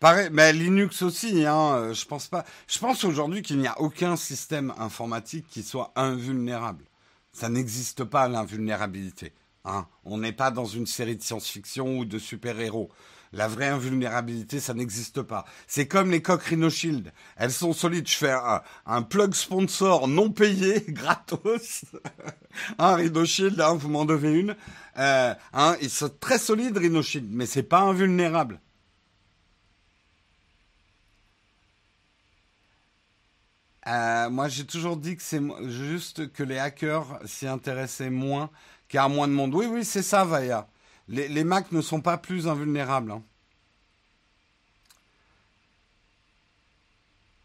Pareil, mais Linux aussi, hein, euh, je pense pas. Je pense aujourd'hui qu'il n'y a aucun système informatique qui soit invulnérable. Ça n'existe pas l'invulnérabilité. Hein. On n'est pas dans une série de science-fiction ou de super-héros. La vraie invulnérabilité, ça n'existe pas. C'est comme les coques Rhino Shield. Elles sont solides. Je fais un, plug sponsor non payé, gratos. un Rhino Shield, hein, vous m'en devez une. Euh, ils sont très solides, Rhino Shield, mais c'est pas invulnérable. Euh, moi, j'ai toujours dit que c'est juste que les hackers s'y intéressaient moins, car moins de monde. Oui, oui, c'est ça, Vaya. Les, les, Macs ne sont pas plus invulnérables. Hein.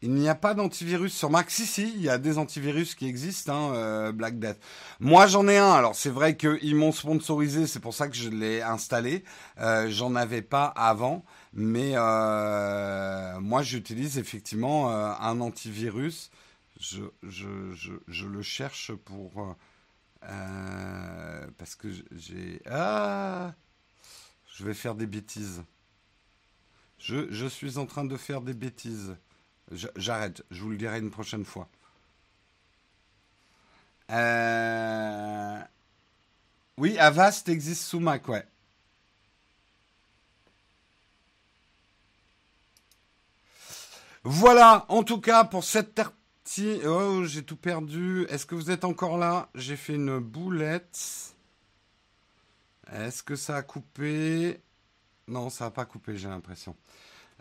Il n'y a pas d'antivirus sur Mac. Si, si, il y a des antivirus qui existent, hein, euh, Black Death. Moi, j'en ai un. Alors, c'est vrai qu'ils m'ont sponsorisé, c'est pour ça que je l'ai installé. Euh, j'en avais pas avant, mais euh, moi, j'utilise effectivement un antivirus. Je, le cherche pour... parce que j'ai... Ah Je vais faire des bêtises. Je, je suis en train de faire des bêtises. J'arrête, je vous le dirai une prochaine fois. Euh, oui, Avast existe sous Mac, ouais. Voilà, en tout cas, pour cette, Oh, j'ai tout perdu. Est-ce que vous êtes encore là? J'ai fait une boulette. Est-ce que ça a coupé? Non, ça n'a pas coupé, j'ai l'impression.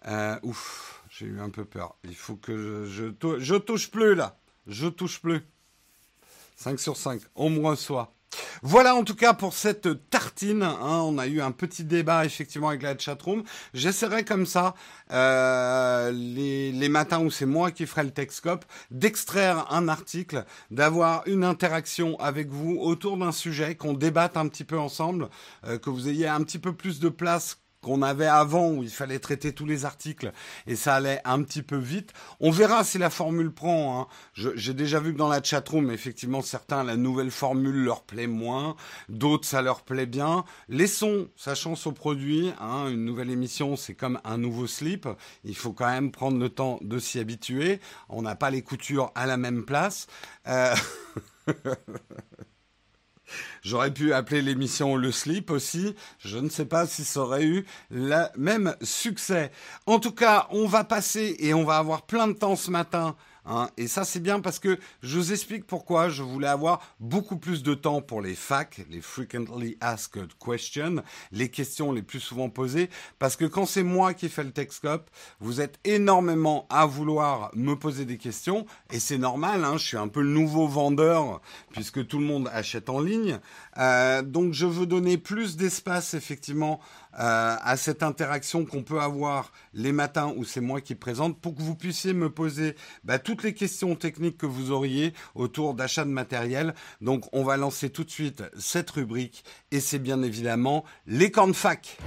Euh, ouf, j'ai eu un peu peur. Il faut que je touche plus là. Je touche plus. 5 sur 5. On me reçoit. Voilà en tout cas pour cette tartine. Hein. on a eu un petit débat effectivement avec la chatroom. J'essaierai comme ça euh, les, matins où c'est moi qui ferai le Texcope d'extraire un article, d'avoir une interaction avec vous autour d'un sujet, qu'on débatte un petit peu ensemble, euh, que vous ayez un petit peu plus de place qu'on avait avant où il fallait traiter tous les articles et ça allait un petit peu vite. On verra si la formule prend. Hein. J'ai déjà vu que dans la chatroom, effectivement, certains, la nouvelle formule leur plaît moins, d'autres, ça leur plaît bien. Laissons sa chance au produit. Hein. Une nouvelle émission, c'est comme un nouveau slip. Il faut quand même prendre le temps de s'y habituer. On n'a pas les coutures à la même place. Euh... J'aurais pu appeler l'émission Le Slip aussi. Je ne sais pas si ça aurait eu le même succès. En tout cas, on va passer et on va avoir plein de temps ce matin Hein. Et ça, c'est bien parce que je vous explique pourquoi je voulais avoir beaucoup plus de temps pour les FAQ, les Frequently Asked Questions, les questions les plus souvent posées. Parce que quand c'est moi qui fais le Texcope, vous êtes énormément à vouloir me poser des questions. Et c'est normal, hein, je suis un peu le nouveau vendeur puisque tout le monde achète en ligne. Euh, donc je veux donner plus d'espace effectivement euh, à cette interaction qu'on peut avoir les matins où c'est moi qui présente pour que vous puissiez me poser bah, toutes les questions techniques que vous auriez autour d'achat de matériel. Donc on va lancer tout de suite cette rubrique et c'est bien évidemment les camps de fac.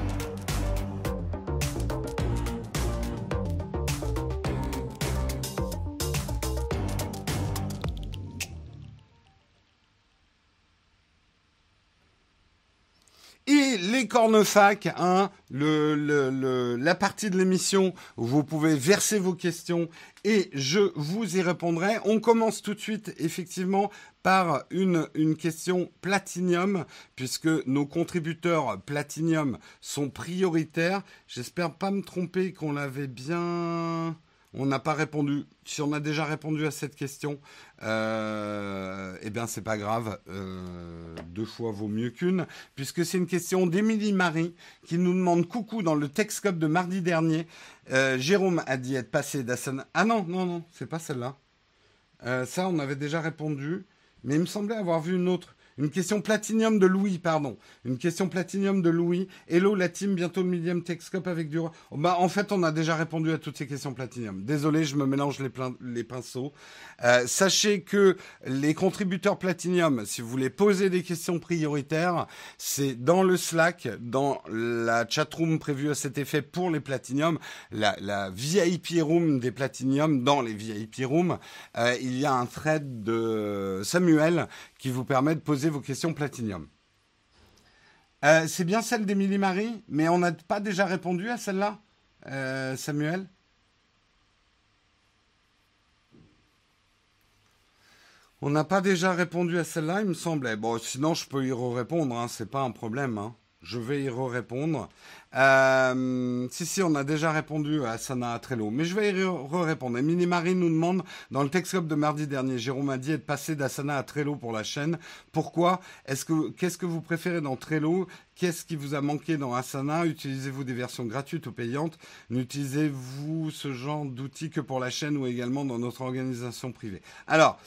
Cornefacs, hein, la partie de l'émission où vous pouvez verser vos questions et je vous y répondrai. On commence tout de suite, effectivement, par une, une question platinium, puisque nos contributeurs platinium sont prioritaires. J'espère pas me tromper qu'on l'avait bien... On n'a pas répondu. Si on a déjà répondu à cette question, euh, eh bien c'est pas grave. Euh, deux fois vaut mieux qu'une, puisque c'est une question d'Émilie Marie qui nous demande coucou dans le Texcope de mardi dernier. Euh, Jérôme a dit être passé d'Asana. Ah non non non, c'est pas celle-là. ça on avait déjà répondu, mais il me semblait avoir vu une autre. Une question platinium de Louis, pardon. Une question platinium de Louis. Hello la team, bientôt le millième Texcope avec du... Oh, bah, en fait, on a déjà répondu à toutes ces questions platinium. Désolé, je me mélange les, pinceaux. Euh, sachez que les contributeurs platinium, si vous voulez poser des questions prioritaires, c'est dans le Slack, dans la chatroom prévue à cet effet pour les platinium, la, la VIP room des platinium dans les VIP rooms, euh, il y a un thread de Samuel qui vous permet de poser vos questions Platinium. Euh, c'est bien celle d'Émilie Marie, mais on n'a pas déjà répondu à celle-là, euh, Samuel? On n'a pas déjà répondu à celle-là, il me semblait. Bon, sinon, je peux y répondre, hein, c'est pas un problème. Hein. Je vais y répondre. Euh, si, si, on a déjà répondu à Sana Trello, mais je vais y répondre. Emily Marie nous demande, dans le Texcope de mardi dernier, Jérôme a dit être passé d'Asana à Trello pour la chaîne. Pourquoi? Est-ce que Qu'est-ce que vous préférez dans Trello? Qu'est-ce qui vous a manqué dans Asana? Utilisez-vous des versions gratuites ou payantes? N'utilisez-vous ce genre d'outils que pour la chaîne ou également dans notre organisation privée? Alors,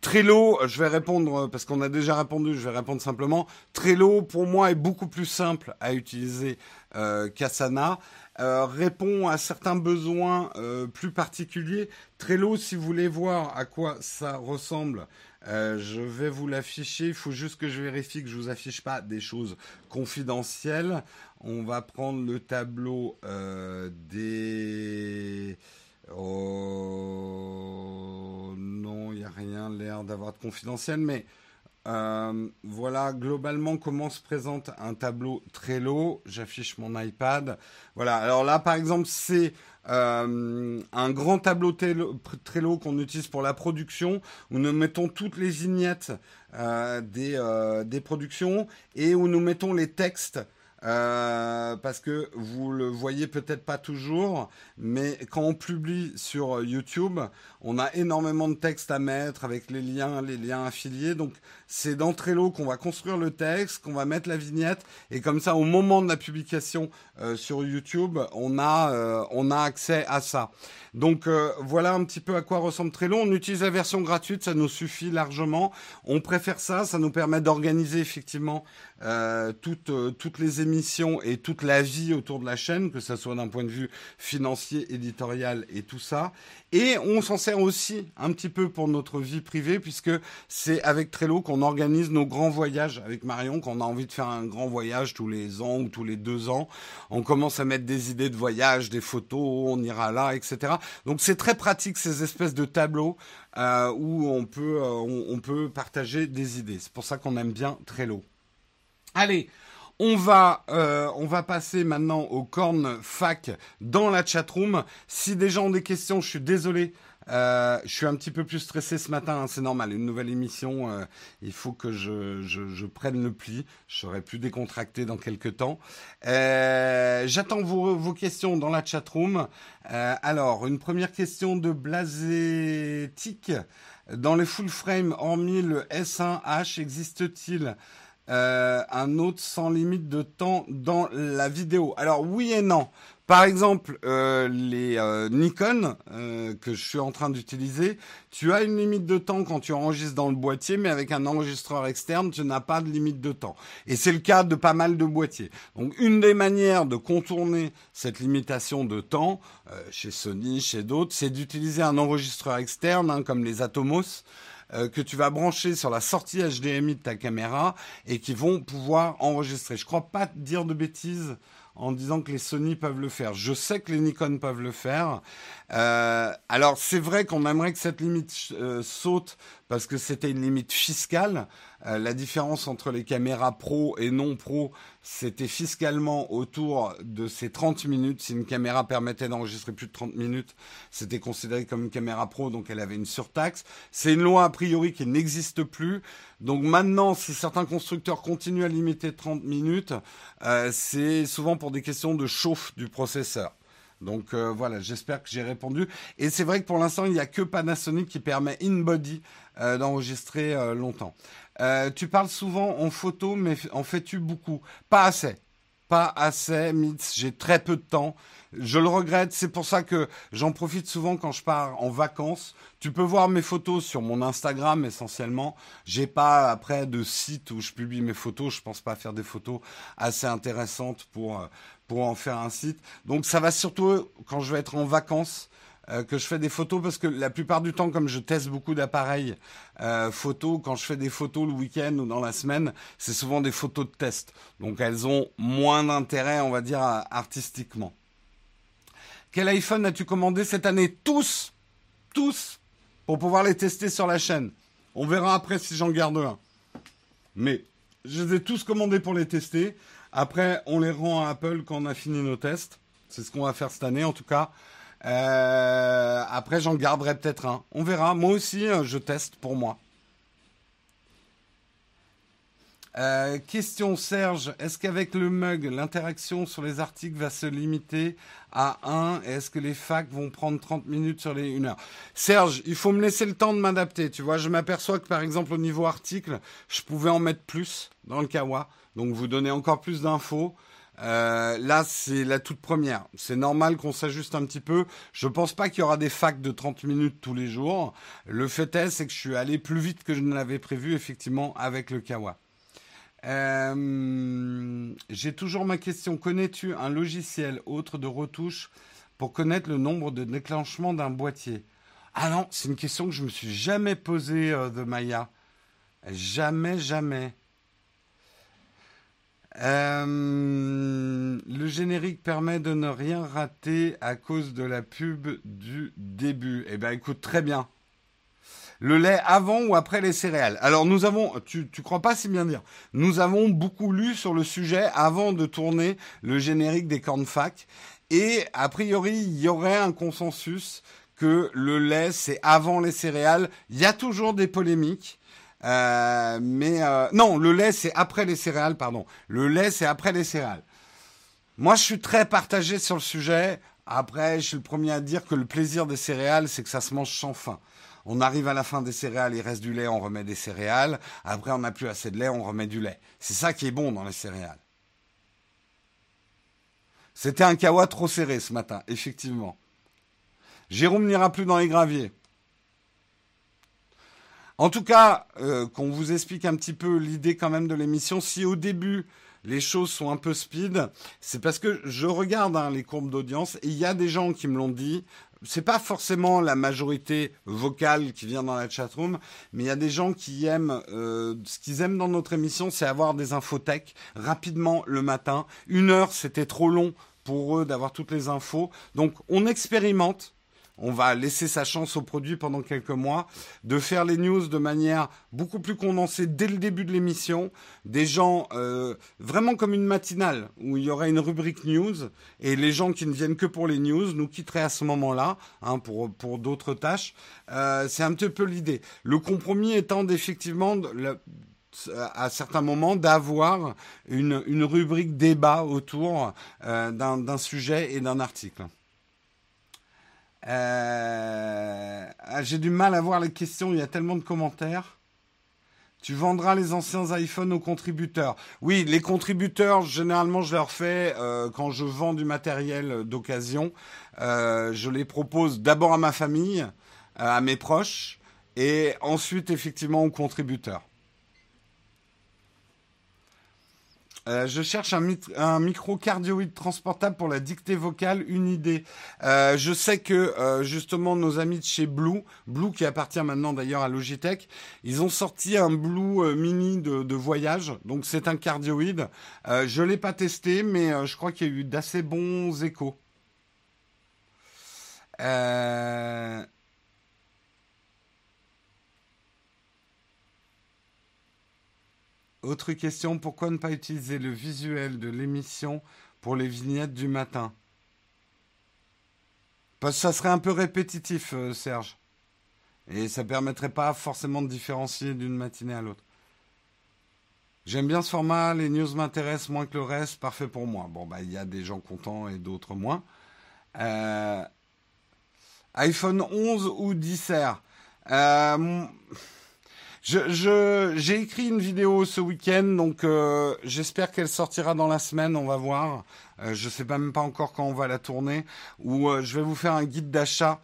Trello, je vais répondre parce qu'on a déjà répondu, je vais répondre simplement. Trello, pour moi, est beaucoup plus simple à utiliser euh, qu'Asana. Euh, répond à certains besoins euh, plus particuliers. Trello, si vous voulez voir à quoi ça ressemble, je vais vous l'afficher. Il faut juste que je vérifie que je vous affiche pas des choses confidentielles. On va prendre le tableau des Oh non, il n'y a rien l'air d'avoir de confidentiel, mais euh, voilà globalement comment se présente un tableau Trello. J'affiche mon iPad. Voilà, alors là par exemple c'est euh, un grand tableau Trello qu'on utilise pour la production, où nous mettons toutes les vignettes euh, des, des productions et où nous mettons les textes Euh, parce que vous le voyez peut-être pas toujours, mais quand on publie sur YouTube, on a énormément de textes à mettre avec les liens, les liens affiliés. Donc c'est dans Trello qu'on va construire le texte, qu'on va mettre la vignette, et comme ça, au moment de la publication euh, sur YouTube, on a euh, on a accès à ça. Donc voilà un petit peu à quoi ressemble Trello. On utilise la version gratuite, ça nous suffit largement. On préfère ça, ça nous permet d'organiser effectivement euh, toutes, euh, toutes les émissions et toute la vie autour de la chaîne, que ce soit d'un point de vue financier, éditorial et tout ça. Et on s'en sert aussi un petit peu pour notre vie privée, puisque c'est avec Trello qu'on organise nos grands voyages avec Marion, qu'on a envie de faire un grand voyage tous les ans ou tous les deux ans. On commence à mettre des idées de voyage, des photos, on ira là, etc. Donc c'est très pratique ces espèces de tableaux euh, où on peut, on, on peut partager des idées. C'est pour ça qu'on aime bien Trello. Allez, on va, euh, on va passer maintenant au corn fac dans la chatroom. Si des gens ont des questions, je suis désolé. Euh, je suis un petit peu plus stressé ce matin, hein, c'est normal. Une nouvelle émission, euh, il faut que je, prenne le pli. Je serai plus décontracté dans quelques temps. J'attends vos, questions dans la chatroom. alors, une première question de Blazetic. Dans les full frame, hormis le S1H, existe-t-il euh, un autre sans limite de temps dans la vidéo. Alors oui et non. Par exemple, euh, les euh, Nikon que je suis en train d'utiliser, tu as une limite de temps quand tu enregistres dans le boîtier, mais avec un enregistreur externe, tu n'as pas de limite de temps. Et c'est le cas de pas mal de boîtiers. Donc une des manières de contourner cette limitation de temps, chez Sony, chez d'autres, c'est d'utiliser un enregistreur externe, hein, comme les Atomos. Euh, que tu vas brancher sur la sortie HDMI de ta caméra et qui vont pouvoir enregistrer. Je crois pas dire de bêtises en disant que les Sony peuvent le faire. Je sais que les Nikon peuvent le faire. Euh, alors c'est vrai qu'on aimerait que cette limite euh, saute parce que c'était une limite fiscale. Euh, la différence entre les caméras pro et non pro, c'était fiscalement autour de ces 30 minutes. Si une caméra permettait d'enregistrer plus de 30 minutes, c'était considéré comme une caméra pro, donc elle avait une surtaxe. C'est une loi a priori qui n'existe plus. Donc maintenant, si certains constructeurs continuent à limiter 30 minutes, euh, c'est souvent pour des questions de chauffe du processeur. Donc euh, voilà, j'espère que j'ai répondu. Et c'est vrai que pour l'instant, il n'y a que Panasonic qui permet in-body euh, d'enregistrer euh, longtemps. tu parles souvent en photo, mais en fais-tu beaucoup? Pas assez. Pas assez, Mitz. J'ai très peu de temps. Je le regrette. C'est pour ça que j'en profite souvent quand je pars en vacances. Tu peux voir mes photos sur mon Instagram essentiellement. J'ai pas après de site où je publie mes photos. Je pense pas faire des photos assez intéressantes pour pour en faire un site. Donc ça va surtout quand je vais être en vacances euh, que je fais des photos parce que la plupart du temps, comme je teste beaucoup d'appareils euh, photos, quand je fais des photos le week-end ou dans la semaine, c'est souvent des photos de test. Donc elles ont moins d'intérêt, on va dire, artistiquement. Quel iPhone as-tu commandé cette année? Tous Tous Pour pouvoir les tester sur la chaîne. On verra après si j'en garde un. Mais je les ai tous commandés pour les tester. Après, on les rend à Apple quand on a fini nos tests. C'est ce qu'on va faire cette année, en tout cas. Euh, après, j'en garderai peut-être un. On verra. Moi aussi, euh, je teste pour moi. Euh, question Serge, est-ce qu'avec le mug, l'interaction sur les articles va se limiter à 1 et est-ce que les facs vont prendre 30 minutes sur les 1 heure? Serge, il faut me laisser le temps de m'adapter. Tu vois, je m'aperçois que par exemple au niveau article, je pouvais en mettre plus dans le Kawa. Donc vous donnez encore plus d'infos. Euh, là, c'est la toute première. C'est normal qu'on s'ajuste un petit peu. Je pense pas qu'il y aura des facs de 30 minutes tous les jours. Le fait est, c'est que je suis allé plus vite que je ne l'avais prévu, effectivement, avec le Kawa. Euh, j'ai toujours ma question. Connais-tu un logiciel autre de retouche pour connaître le nombre de déclenchements d'un boîtier? Ah non, c'est une question que je me suis jamais posée euh, de Maya. Jamais, jamais. Euh, le générique permet de ne rien rater à cause de la pub du début. Eh bien, écoute, très bien. Le lait avant ou après les céréales? Alors nous avons, tu, tu crois pas si bien dire, nous avons beaucoup lu sur le sujet avant de tourner le générique des cornfac et a priori il y aurait un consensus que le lait c'est avant les céréales. Il y a toujours des polémiques. Euh, mais euh, non, le lait c'est après les céréales, pardon. Le lait c'est après les céréales. Moi, je suis très partagé sur le sujet. Après, je suis le premier à dire que le plaisir des céréales, c'est que ça se mange sans fin. On arrive à la fin des céréales, il reste du lait, on remet des céréales. Après, on n'a plus assez de lait, on remet du lait. C'est ça qui est bon dans les céréales. C'était un kawa trop serré ce matin, effectivement. Jérôme n'ira plus dans les graviers. En tout cas, euh, qu'on vous explique un petit peu l'idée quand même de l'émission. Si au début les choses sont un peu speed, c'est parce que je regarde hein, les courbes d'audience et il y a des gens qui me l'ont dit. C'est pas forcément la majorité vocale qui vient dans la chatroom, mais il y a des gens qui aiment euh, ce qu'ils aiment dans notre émission, c'est avoir des infos tech rapidement le matin. Une heure, c'était trop long pour eux d'avoir toutes les infos. Donc on expérimente on va laisser sa chance au produit pendant quelques mois, de faire les news de manière beaucoup plus condensée dès le début de l'émission, des gens euh, vraiment comme une matinale où il y aurait une rubrique news et les gens qui ne viennent que pour les news nous quitteraient à ce moment-là hein, pour pour d'autres tâches. Euh, c'est un petit peu l'idée. Le compromis étant d'effectivement à certains moments d'avoir une, une rubrique débat autour euh, d'un sujet et d'un article. Euh, ah, j'ai du mal à voir les questions, il y a tellement de commentaires. Tu vendras les anciens iPhones aux contributeurs. Oui, les contributeurs, généralement, je leur fais euh, quand je vends du matériel d'occasion. Euh, je les propose d'abord à ma famille, à mes proches, et ensuite effectivement aux contributeurs. Euh, je cherche un, micro cardioïde transportable pour la dictée vocale, une idée. Euh, je sais que euh, justement nos amis de chez Blue, Blue qui appartient maintenant d'ailleurs à Logitech, ils ont sorti un Blue Mini de, voyage, donc c'est un cardioïde. je l'ai pas testé, mais je crois qu'il y a eu d'assez bons échos. Euh... Autre question, pourquoi ne pas utiliser le visuel de l'émission pour les vignettes du matin? Parce que ça serait un peu répétitif, euh, Serge. Et ça permettrait pas forcément de différencier d'une matinée à l'autre. J'aime bien ce format, les news m'intéressent moins que le reste, parfait pour moi. Bon, bah, il y a des gens contents et d'autres moins. Euh, iPhone 11 ou 10 R? Euh, je, j'ai écrit une vidéo ce week-end, donc euh, j'espère qu'elle sortira dans la semaine. On va voir. Euh, je sais même pas encore quand on va la tourner. Ou euh, je vais vous faire un guide d'achat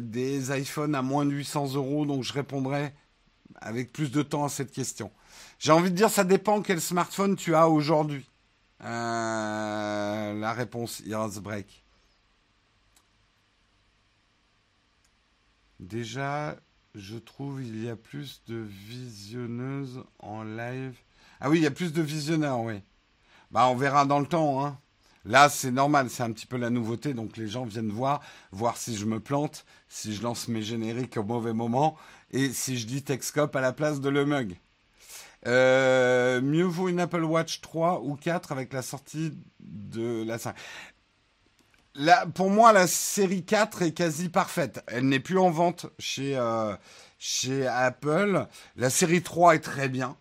des iPhones à moins de 800 euros. Donc je répondrai avec plus de temps à cette question. J'ai envie de dire, ça dépend quel smartphone tu as aujourd'hui. la réponse, Heroes Break. Déjà, je trouve il y a plus de visionneuses en live. Ah oui, il y a plus de visionneurs, oui. Bah, on verra dans le temps. Hein. Là, c'est normal, c'est un petit peu la nouveauté, donc les gens viennent voir, voir si je me plante, si je lance mes génériques au mauvais moment, et si je dis Texcop à la place de le mug. Euh, mieux vaut une Apple Watch 3 ou 4 avec la sortie de la 5 pour moi, la série 4 est quasi parfaite. Elle n'est plus en vente chez, euh, chez Apple. La série 3 est très bien.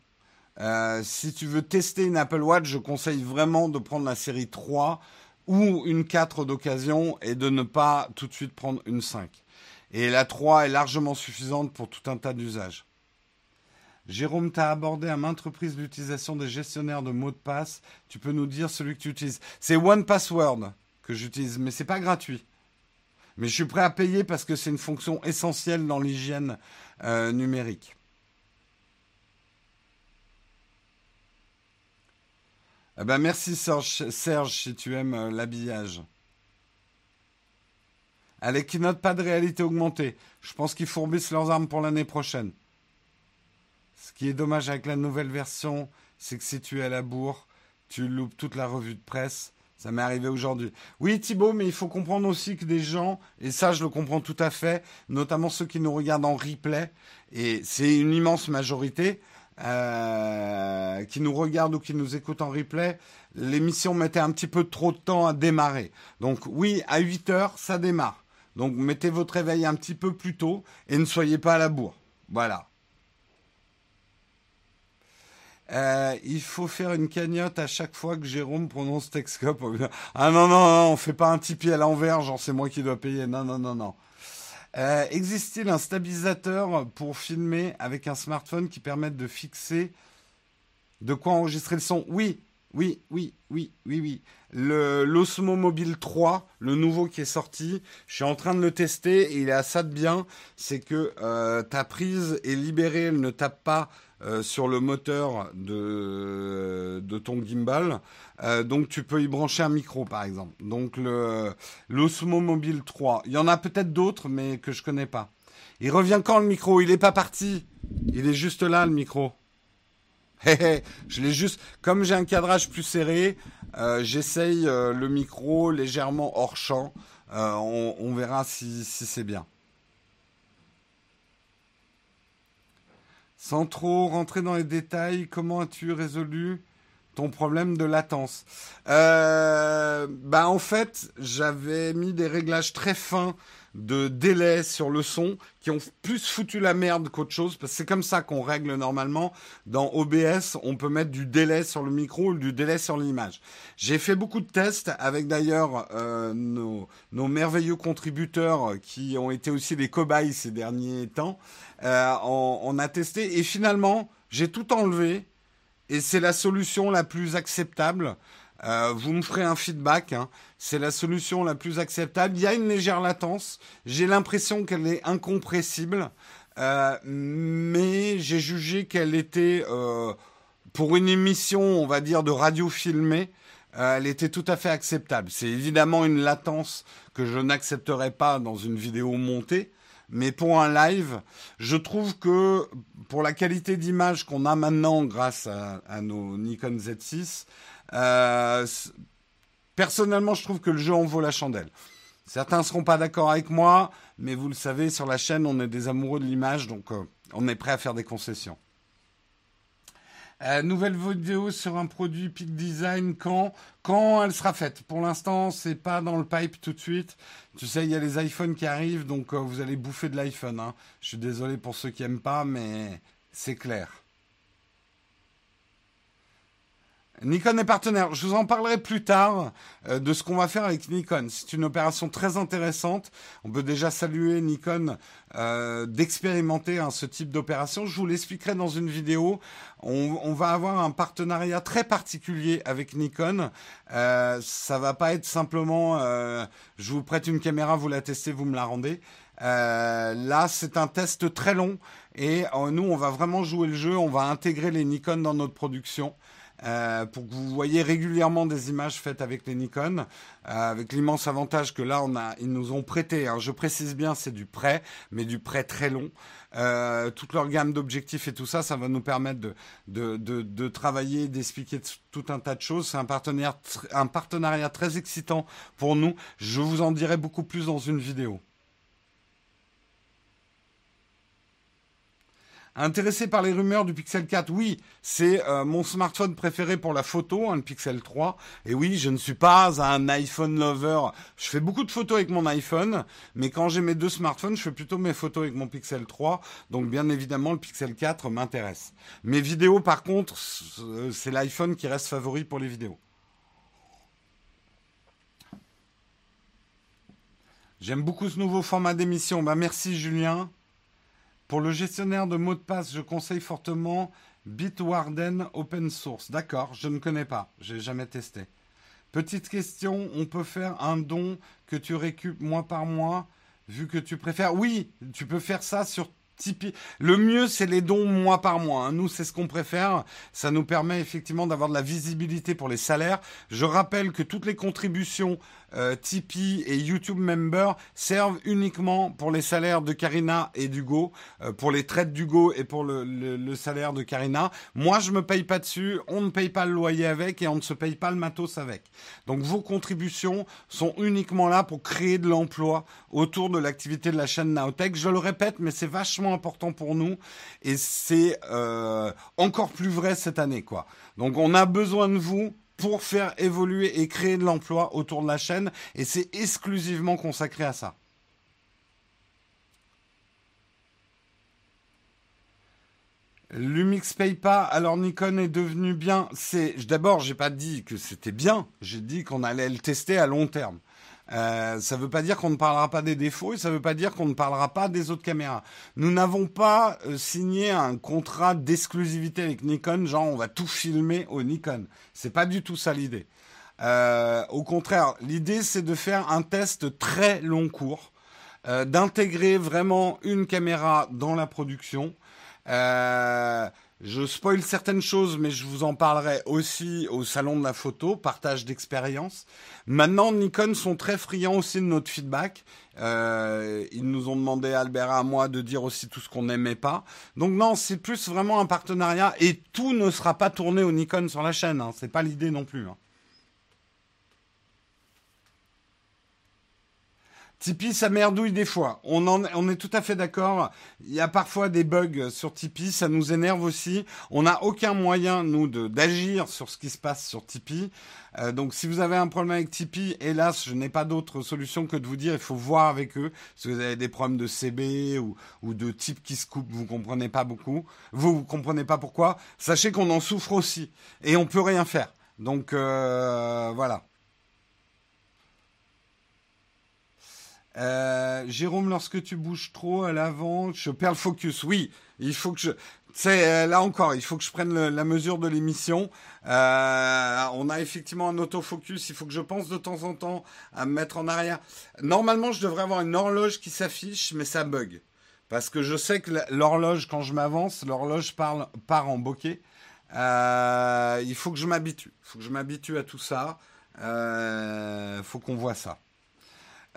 Euh, si tu veux tester une Apple Watch, je conseille vraiment de prendre la série 3 ou une 4 d'occasion et de ne pas tout de suite prendre une 5. Et la 3 est largement suffisante pour tout un tas d'usages. Jérôme, tu as abordé à maintes reprises l'utilisation des gestionnaires de mots de passe. Tu peux nous dire celui que tu utilises C'est One Password que j'utilise, mais c'est pas gratuit. Mais je suis prêt à payer parce que c'est une fonction essentielle dans l'hygiène euh, numérique. Eh ben merci Serge, si tu aimes euh, l'habillage. Allez, qui note pas de réalité augmentée. Je pense qu'ils fourbissent leurs armes pour l'année prochaine. Ce qui est dommage avec la nouvelle version, c'est que si tu es à la bourre, tu loupes toute la revue de presse ça m'est arrivé aujourd'hui. Oui, Thibaut, mais il faut comprendre aussi que des gens, et ça je le comprends tout à fait, notamment ceux qui nous regardent en replay, et c'est une immense majorité, euh, qui nous regardent ou qui nous écoutent en replay, l'émission mettait un petit peu trop de temps à démarrer. Donc oui, à 8 heures, ça démarre. Donc mettez votre réveil un petit peu plus tôt et ne soyez pas à la bourre. Voilà. Euh, il faut faire une cagnotte à chaque fois que Jérôme prononce Texcope. Ah non, non, non, on fait pas un Tipeee à l'envers, genre c'est moi qui dois payer. Non, non, non, non. Euh, Existe-t-il un stabilisateur pour filmer avec un smartphone qui permette de fixer de quoi enregistrer le son? Oui, oui, oui, oui, oui, oui. L'Osmo Mobile 3, le nouveau qui est sorti, je suis en train de le tester et il est à ça de bien, c'est que euh, ta prise est libérée, elle ne tape pas sur le moteur de, de ton gimbal. Euh, donc tu peux y brancher un micro par exemple. Donc le l'Osmo Mobile 3. Il y en a peut-être d'autres mais que je connais pas. Il revient quand le micro? Il n'est pas parti. Il est juste là le micro. je l'ai juste, comme j'ai un cadrage plus serré, euh, j'essaye le micro légèrement hors champ. On, on, verra si, si c'est bien. Sans trop rentrer dans les détails, comment as-tu résolu ton problème de latence? Euh, Bah en fait, j'avais mis des réglages très fins de délai sur le son qui ont plus foutu la merde qu'autre chose parce que c'est comme ça qu'on règle normalement. Dans OBS on peut mettre du délai sur le micro ou du délai sur l'image. J'ai fait beaucoup de tests avec d'ailleurs euh, nos, nos, merveilleux contributeurs qui ont été aussi des cobayes ces derniers temps. Euh, on, on a testé et finalement j'ai tout enlevé et c'est la solution la plus acceptable euh, vous me ferez un feedback. Hein. C'est la solution la plus acceptable. Il y a une légère latence. J'ai l'impression qu'elle est incompressible, euh, mais j'ai jugé qu'elle était euh, pour une émission, on va dire, de radio filmée. elle était tout à fait acceptable. C'est évidemment une latence que je n'accepterai pas dans une vidéo montée. Mais pour un live, je trouve que pour la qualité d'image qu'on a maintenant grâce à, à nos Nikon Z6, euh, personnellement, je trouve que le jeu en vaut la chandelle. Certains ne seront pas d'accord avec moi, mais vous le savez, sur la chaîne, on est des amoureux de l'image, donc euh, on est prêt à faire des concessions. Euh, nouvelle vidéo sur un produit Peak Design quand quand elle sera faite. Pour l'instant, c'est pas dans le pipe tout de suite. Tu sais, il y a les iPhones qui arrivent, donc vous allez bouffer de l'iPhone. Hein. Je suis désolé pour ceux qui aiment pas, mais c'est clair. Nikon est partenaire. Je vous en parlerai plus tard euh, de ce qu'on va faire avec Nikon. C'est une opération très intéressante. On peut déjà saluer Nikon euh, d'expérimenter hein, ce type d'opération. Je vous l'expliquerai dans une vidéo. On, va avoir un partenariat très particulier avec Nikon. Euh, ça va pas être simplement euh, je vous prête une caméra, vous la testez, vous me la rendez. Là, c'est un test très long et nous, on va vraiment jouer le jeu. On va intégrer les Nikon dans notre production. Euh, pour que vous voyez régulièrement des images faites avec les Nikon, euh, avec l'immense avantage que là, on a, ils nous ont prêté. je précise bien, c'est du prêt, mais du prêt très long. Euh, toute leur gamme d'objectifs et tout ça, ça va nous permettre de, travailler, d'expliquer tout un tas de choses. C'est un partenariat très excitant pour nous. Je vous en dirai beaucoup plus dans une vidéo. Intéressé par les rumeurs du Pixel 4 Oui, c'est euh, mon smartphone préféré pour la photo, hein, le Pixel 3. Et oui, je ne suis pas un iPhone lover. Je fais beaucoup de photos avec mon iPhone, mais quand j'ai mes deux smartphones, je fais plutôt mes photos avec mon Pixel 3. Donc bien évidemment, le Pixel 4 m'intéresse. Mes vidéos, par contre, c'est l'iPhone qui reste favori pour les vidéos. J'aime beaucoup ce nouveau format d'émission. Bah merci Julien. Pour le gestionnaire de mots de passe, je conseille fortement Bitwarden Open Source. D'accord, je ne connais pas, j'ai jamais testé. Petite question, on peut faire un don que tu récupères mois par mois, vu que tu préfères? Oui, tu peux faire ça sur Tipeee. Le mieux, c'est les dons mois par mois. Hein. Nous, c'est ce qu'on préfère. Ça nous permet effectivement d'avoir de la visibilité pour les salaires. Je rappelle que toutes les contributions euh, Tipeee et YouTube Member servent uniquement pour les salaires de Karina et d'Hugo, euh, pour les traites d'Hugo et pour le, salaire de Karina. Moi, je me paye pas dessus, on ne paye pas le loyer avec et on ne se paye pas le matos avec. Donc vos contributions sont uniquement là pour créer de l'emploi autour de l'activité de la chaîne Naotech. Je le répète, mais c'est vachement important pour nous et c'est euh, encore plus vrai cette année, quoi. Donc on a besoin de vous pour faire évoluer et créer de l'emploi autour de la chaîne et c'est exclusivement consacré à ça. Lumix paye alors Nikon est devenu bien. C'est d'abord, j'ai pas dit que c'était bien. J'ai dit qu'on allait le tester à long terme. Euh, ça ne veut pas dire qu'on ne parlera pas des défauts et ça ne veut pas dire qu'on ne parlera pas des autres caméras. Nous n'avons pas euh, signé un contrat d'exclusivité avec Nikon, genre on va tout filmer au Nikon. C'est pas du tout ça l'idée. Euh, au contraire, l'idée c'est de faire un test très long cours, d'intégrer vraiment une caméra dans la production. Je spoil certaines choses, mais je vous en parlerai aussi au salon de la photo, partage d'expérience. Maintenant, Nikon sont très friands aussi de notre feedback. Euh, ils nous ont demandé, Albert et à moi, de dire aussi tout ce qu'on n'aimait pas. Donc non, c'est plus vraiment un partenariat et tout ne sera pas tourné au Nikon sur la chaîne. Hein. C'est pas l'idée non plus. Hein. Tipeee, ça merdouille des fois. On, en, on est tout à fait d'accord. Il y a parfois des bugs sur Tipeee, ça nous énerve aussi. On n'a aucun moyen, nous, d'agir sur ce qui se passe sur Tipeee. Euh, donc, si vous avez un problème avec Tipeee, hélas, je n'ai pas d'autre solution que de vous dire, il faut voir avec eux. Si vous avez des problèmes de CB ou, ou de type qui se coupe, vous comprenez pas beaucoup. Vous, vous comprenez pas pourquoi. Sachez qu'on en souffre aussi. Et on peut rien faire. Donc, euh, voilà. Euh, Jérôme, lorsque tu bouges trop à l'avant, je perds le focus. Oui, il faut que je. C'est euh, là encore, il faut que je prenne la mesure de l'émission. Euh, on a effectivement un autofocus. Il faut que je pense de temps en temps à me mettre en arrière. Normalement, je devrais avoir une horloge qui s'affiche, mais ça bug parce que je sais que l'horloge, quand je m'avance, l'horloge part, part en bokeh. il faut que je m'habitue. Il faut que je m'habitue à tout ça. Il faut qu'on voit ça.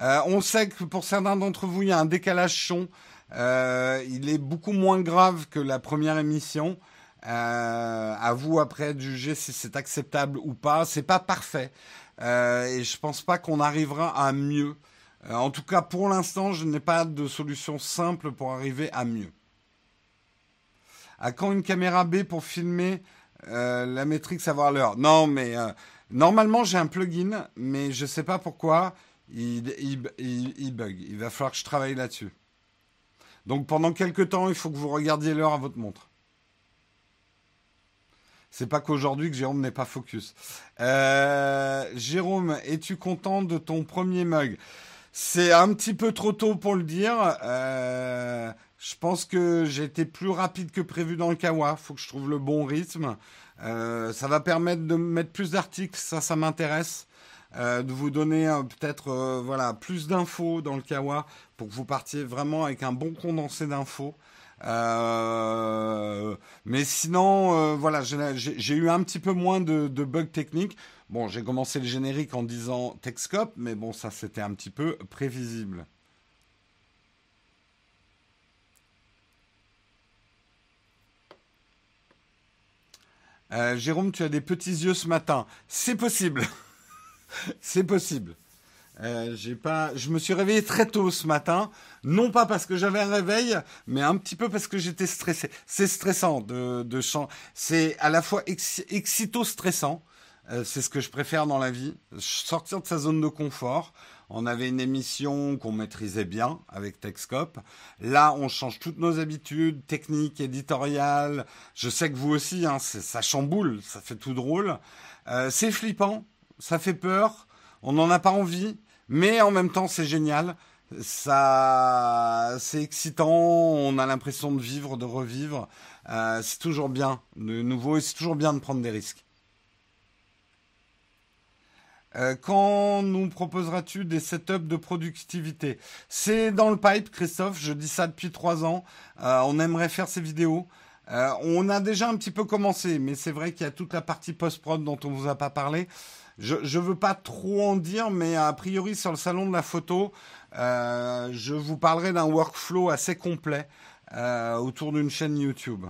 Euh, on sait que pour certains d'entre vous, il y a un décalage son. Euh, il est beaucoup moins grave que la première émission. Euh, à vous après de juger si c'est acceptable ou pas. C'est pas parfait et je pense pas qu'on arrivera à mieux. en tout cas, pour l'instant, je n'ai pas de solution simple pour arriver à mieux. À quand une caméra B pour filmer la métrique, savoir l'heure? Non, mais normalement j'ai un plugin, mais je sais pas pourquoi il, bug. Il va falloir que je travaille là-dessus. Donc pendant quelques temps, il faut que vous regardiez l'heure à votre montre. C'est pas qu'aujourd'hui que Jérôme n'est pas focus. Euh, Jérôme, es-tu content de ton premier mug? C'est un petit peu trop tôt pour le dire. Euh, je pense que j'ai été plus rapide que prévu dans le Kawa. Faut que je trouve le bon rythme. Euh, ça va permettre de mettre plus d'articles. Ça, ça m'intéresse. Euh, de vous donner euh, peut-être euh, voilà plus d'infos dans le Kawa pour que vous partiez vraiment avec un bon condensé d'infos. mais sinon, voilà, j'ai eu un petit peu moins de, bugs techniques. Bon, j'ai commencé le générique en disant Texcope, mais bon, ça c'était un petit peu prévisible. Jérôme, tu as des petits yeux ce matin. C'est possible. c'est possible. Euh, j'ai pas, je me suis réveillé très tôt ce matin, non pas parce que j'avais un réveil, mais un petit peu parce que j'étais stressé. C'est stressant de, de C'est à la fois excito-stressant. Euh, c'est ce que je préfère dans la vie. Sortir de sa zone de confort. On avait une émission qu'on maîtrisait bien avec Techscope. Là, on change toutes nos habitudes, techniques, éditoriales. Je sais que vous aussi, hein, ça chamboule, ça fait tout drôle. Euh, c'est flippant ça fait peur, on n'en a pas envie, mais en même temps c'est génial. Ça, c'est excitant, on a l'impression de vivre, de revivre. Euh, c'est toujours bien de nouveau et c'est toujours bien de prendre des risques. Euh, quand nous proposeras-tu des setups de productivité? C'est dans le pipe, Christophe. Je dis ça depuis trois ans. Euh, on aimerait faire ces vidéos. on a déjà un petit peu commencé, mais c'est vrai qu'il y a toute la partie post-prod dont on vous a pas parlé. Je ne veux pas trop en dire, mais a priori sur le salon de la photo, euh, je vous parlerai d'un workflow assez complet euh, autour d'une chaîne YouTube.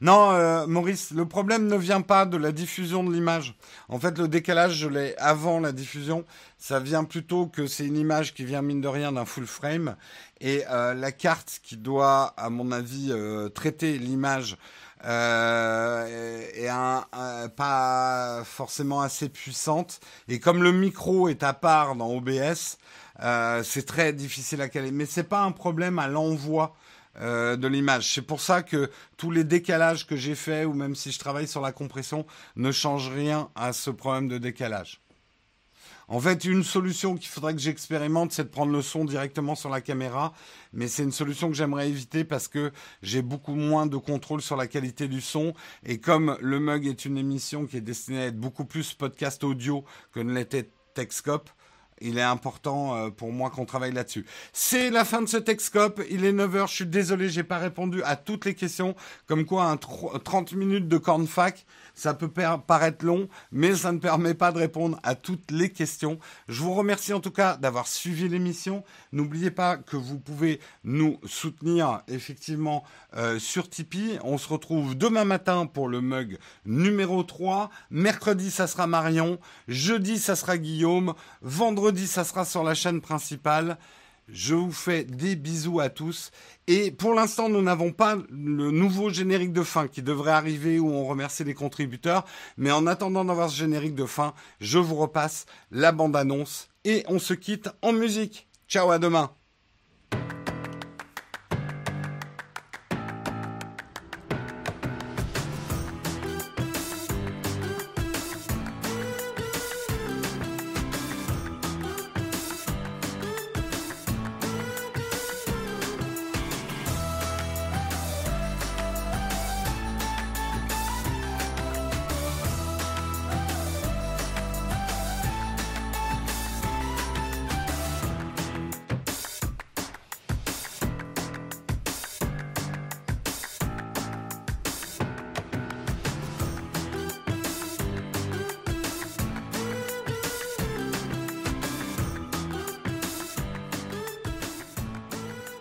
Non, euh, Maurice, le problème ne vient pas de la diffusion de l'image. En fait, le décalage, je l'ai avant la diffusion. Ça vient plutôt que c'est une image qui vient, mine de rien, d'un full frame. Et euh, la carte qui doit, à mon avis, euh, traiter l'image euh, un, pas forcément assez puissante. Et comme le micro est à part dans OBS, euh, c'est très difficile à caler. Mais c'est pas un problème à l'envoi euh, de l'image. C'est pour ça que tous les décalages que j'ai faits, ou même si je travaille sur la compression, ne changent rien à ce problème de décalage. En fait, une solution qu'il faudrait que j'expérimente, c'est de prendre le son directement sur la caméra. Mais c'est une solution que j'aimerais éviter parce que j'ai beaucoup moins de contrôle sur la qualité du son. Et comme le Mug est une émission qui est destinée à être beaucoup plus podcast audio que ne l'était Techscope, il est important euh, pour moi qu'on travaille là-dessus. C'est la fin de ce Techscope. Il est 9h. Je suis désolé, j'ai pas répondu à toutes les questions. Comme quoi, un 30 minutes de cornfac. Ça peut paraître long, mais ça ne permet pas de répondre à toutes les questions. Je vous remercie en tout cas d'avoir suivi l'émission. N'oubliez pas que vous pouvez nous soutenir effectivement euh, sur Tipeee. On se retrouve demain matin pour le mug numéro 3. Mercredi, ça sera Marion. Jeudi, ça sera Guillaume. Ça sera sur la chaîne principale. Je vous fais des bisous à tous. Et pour l'instant, nous n'avons pas le nouveau générique de fin qui devrait arriver où on remercie les contributeurs. Mais en attendant d'avoir ce générique de fin, je vous repasse la bande-annonce et on se quitte en musique. Ciao, à demain.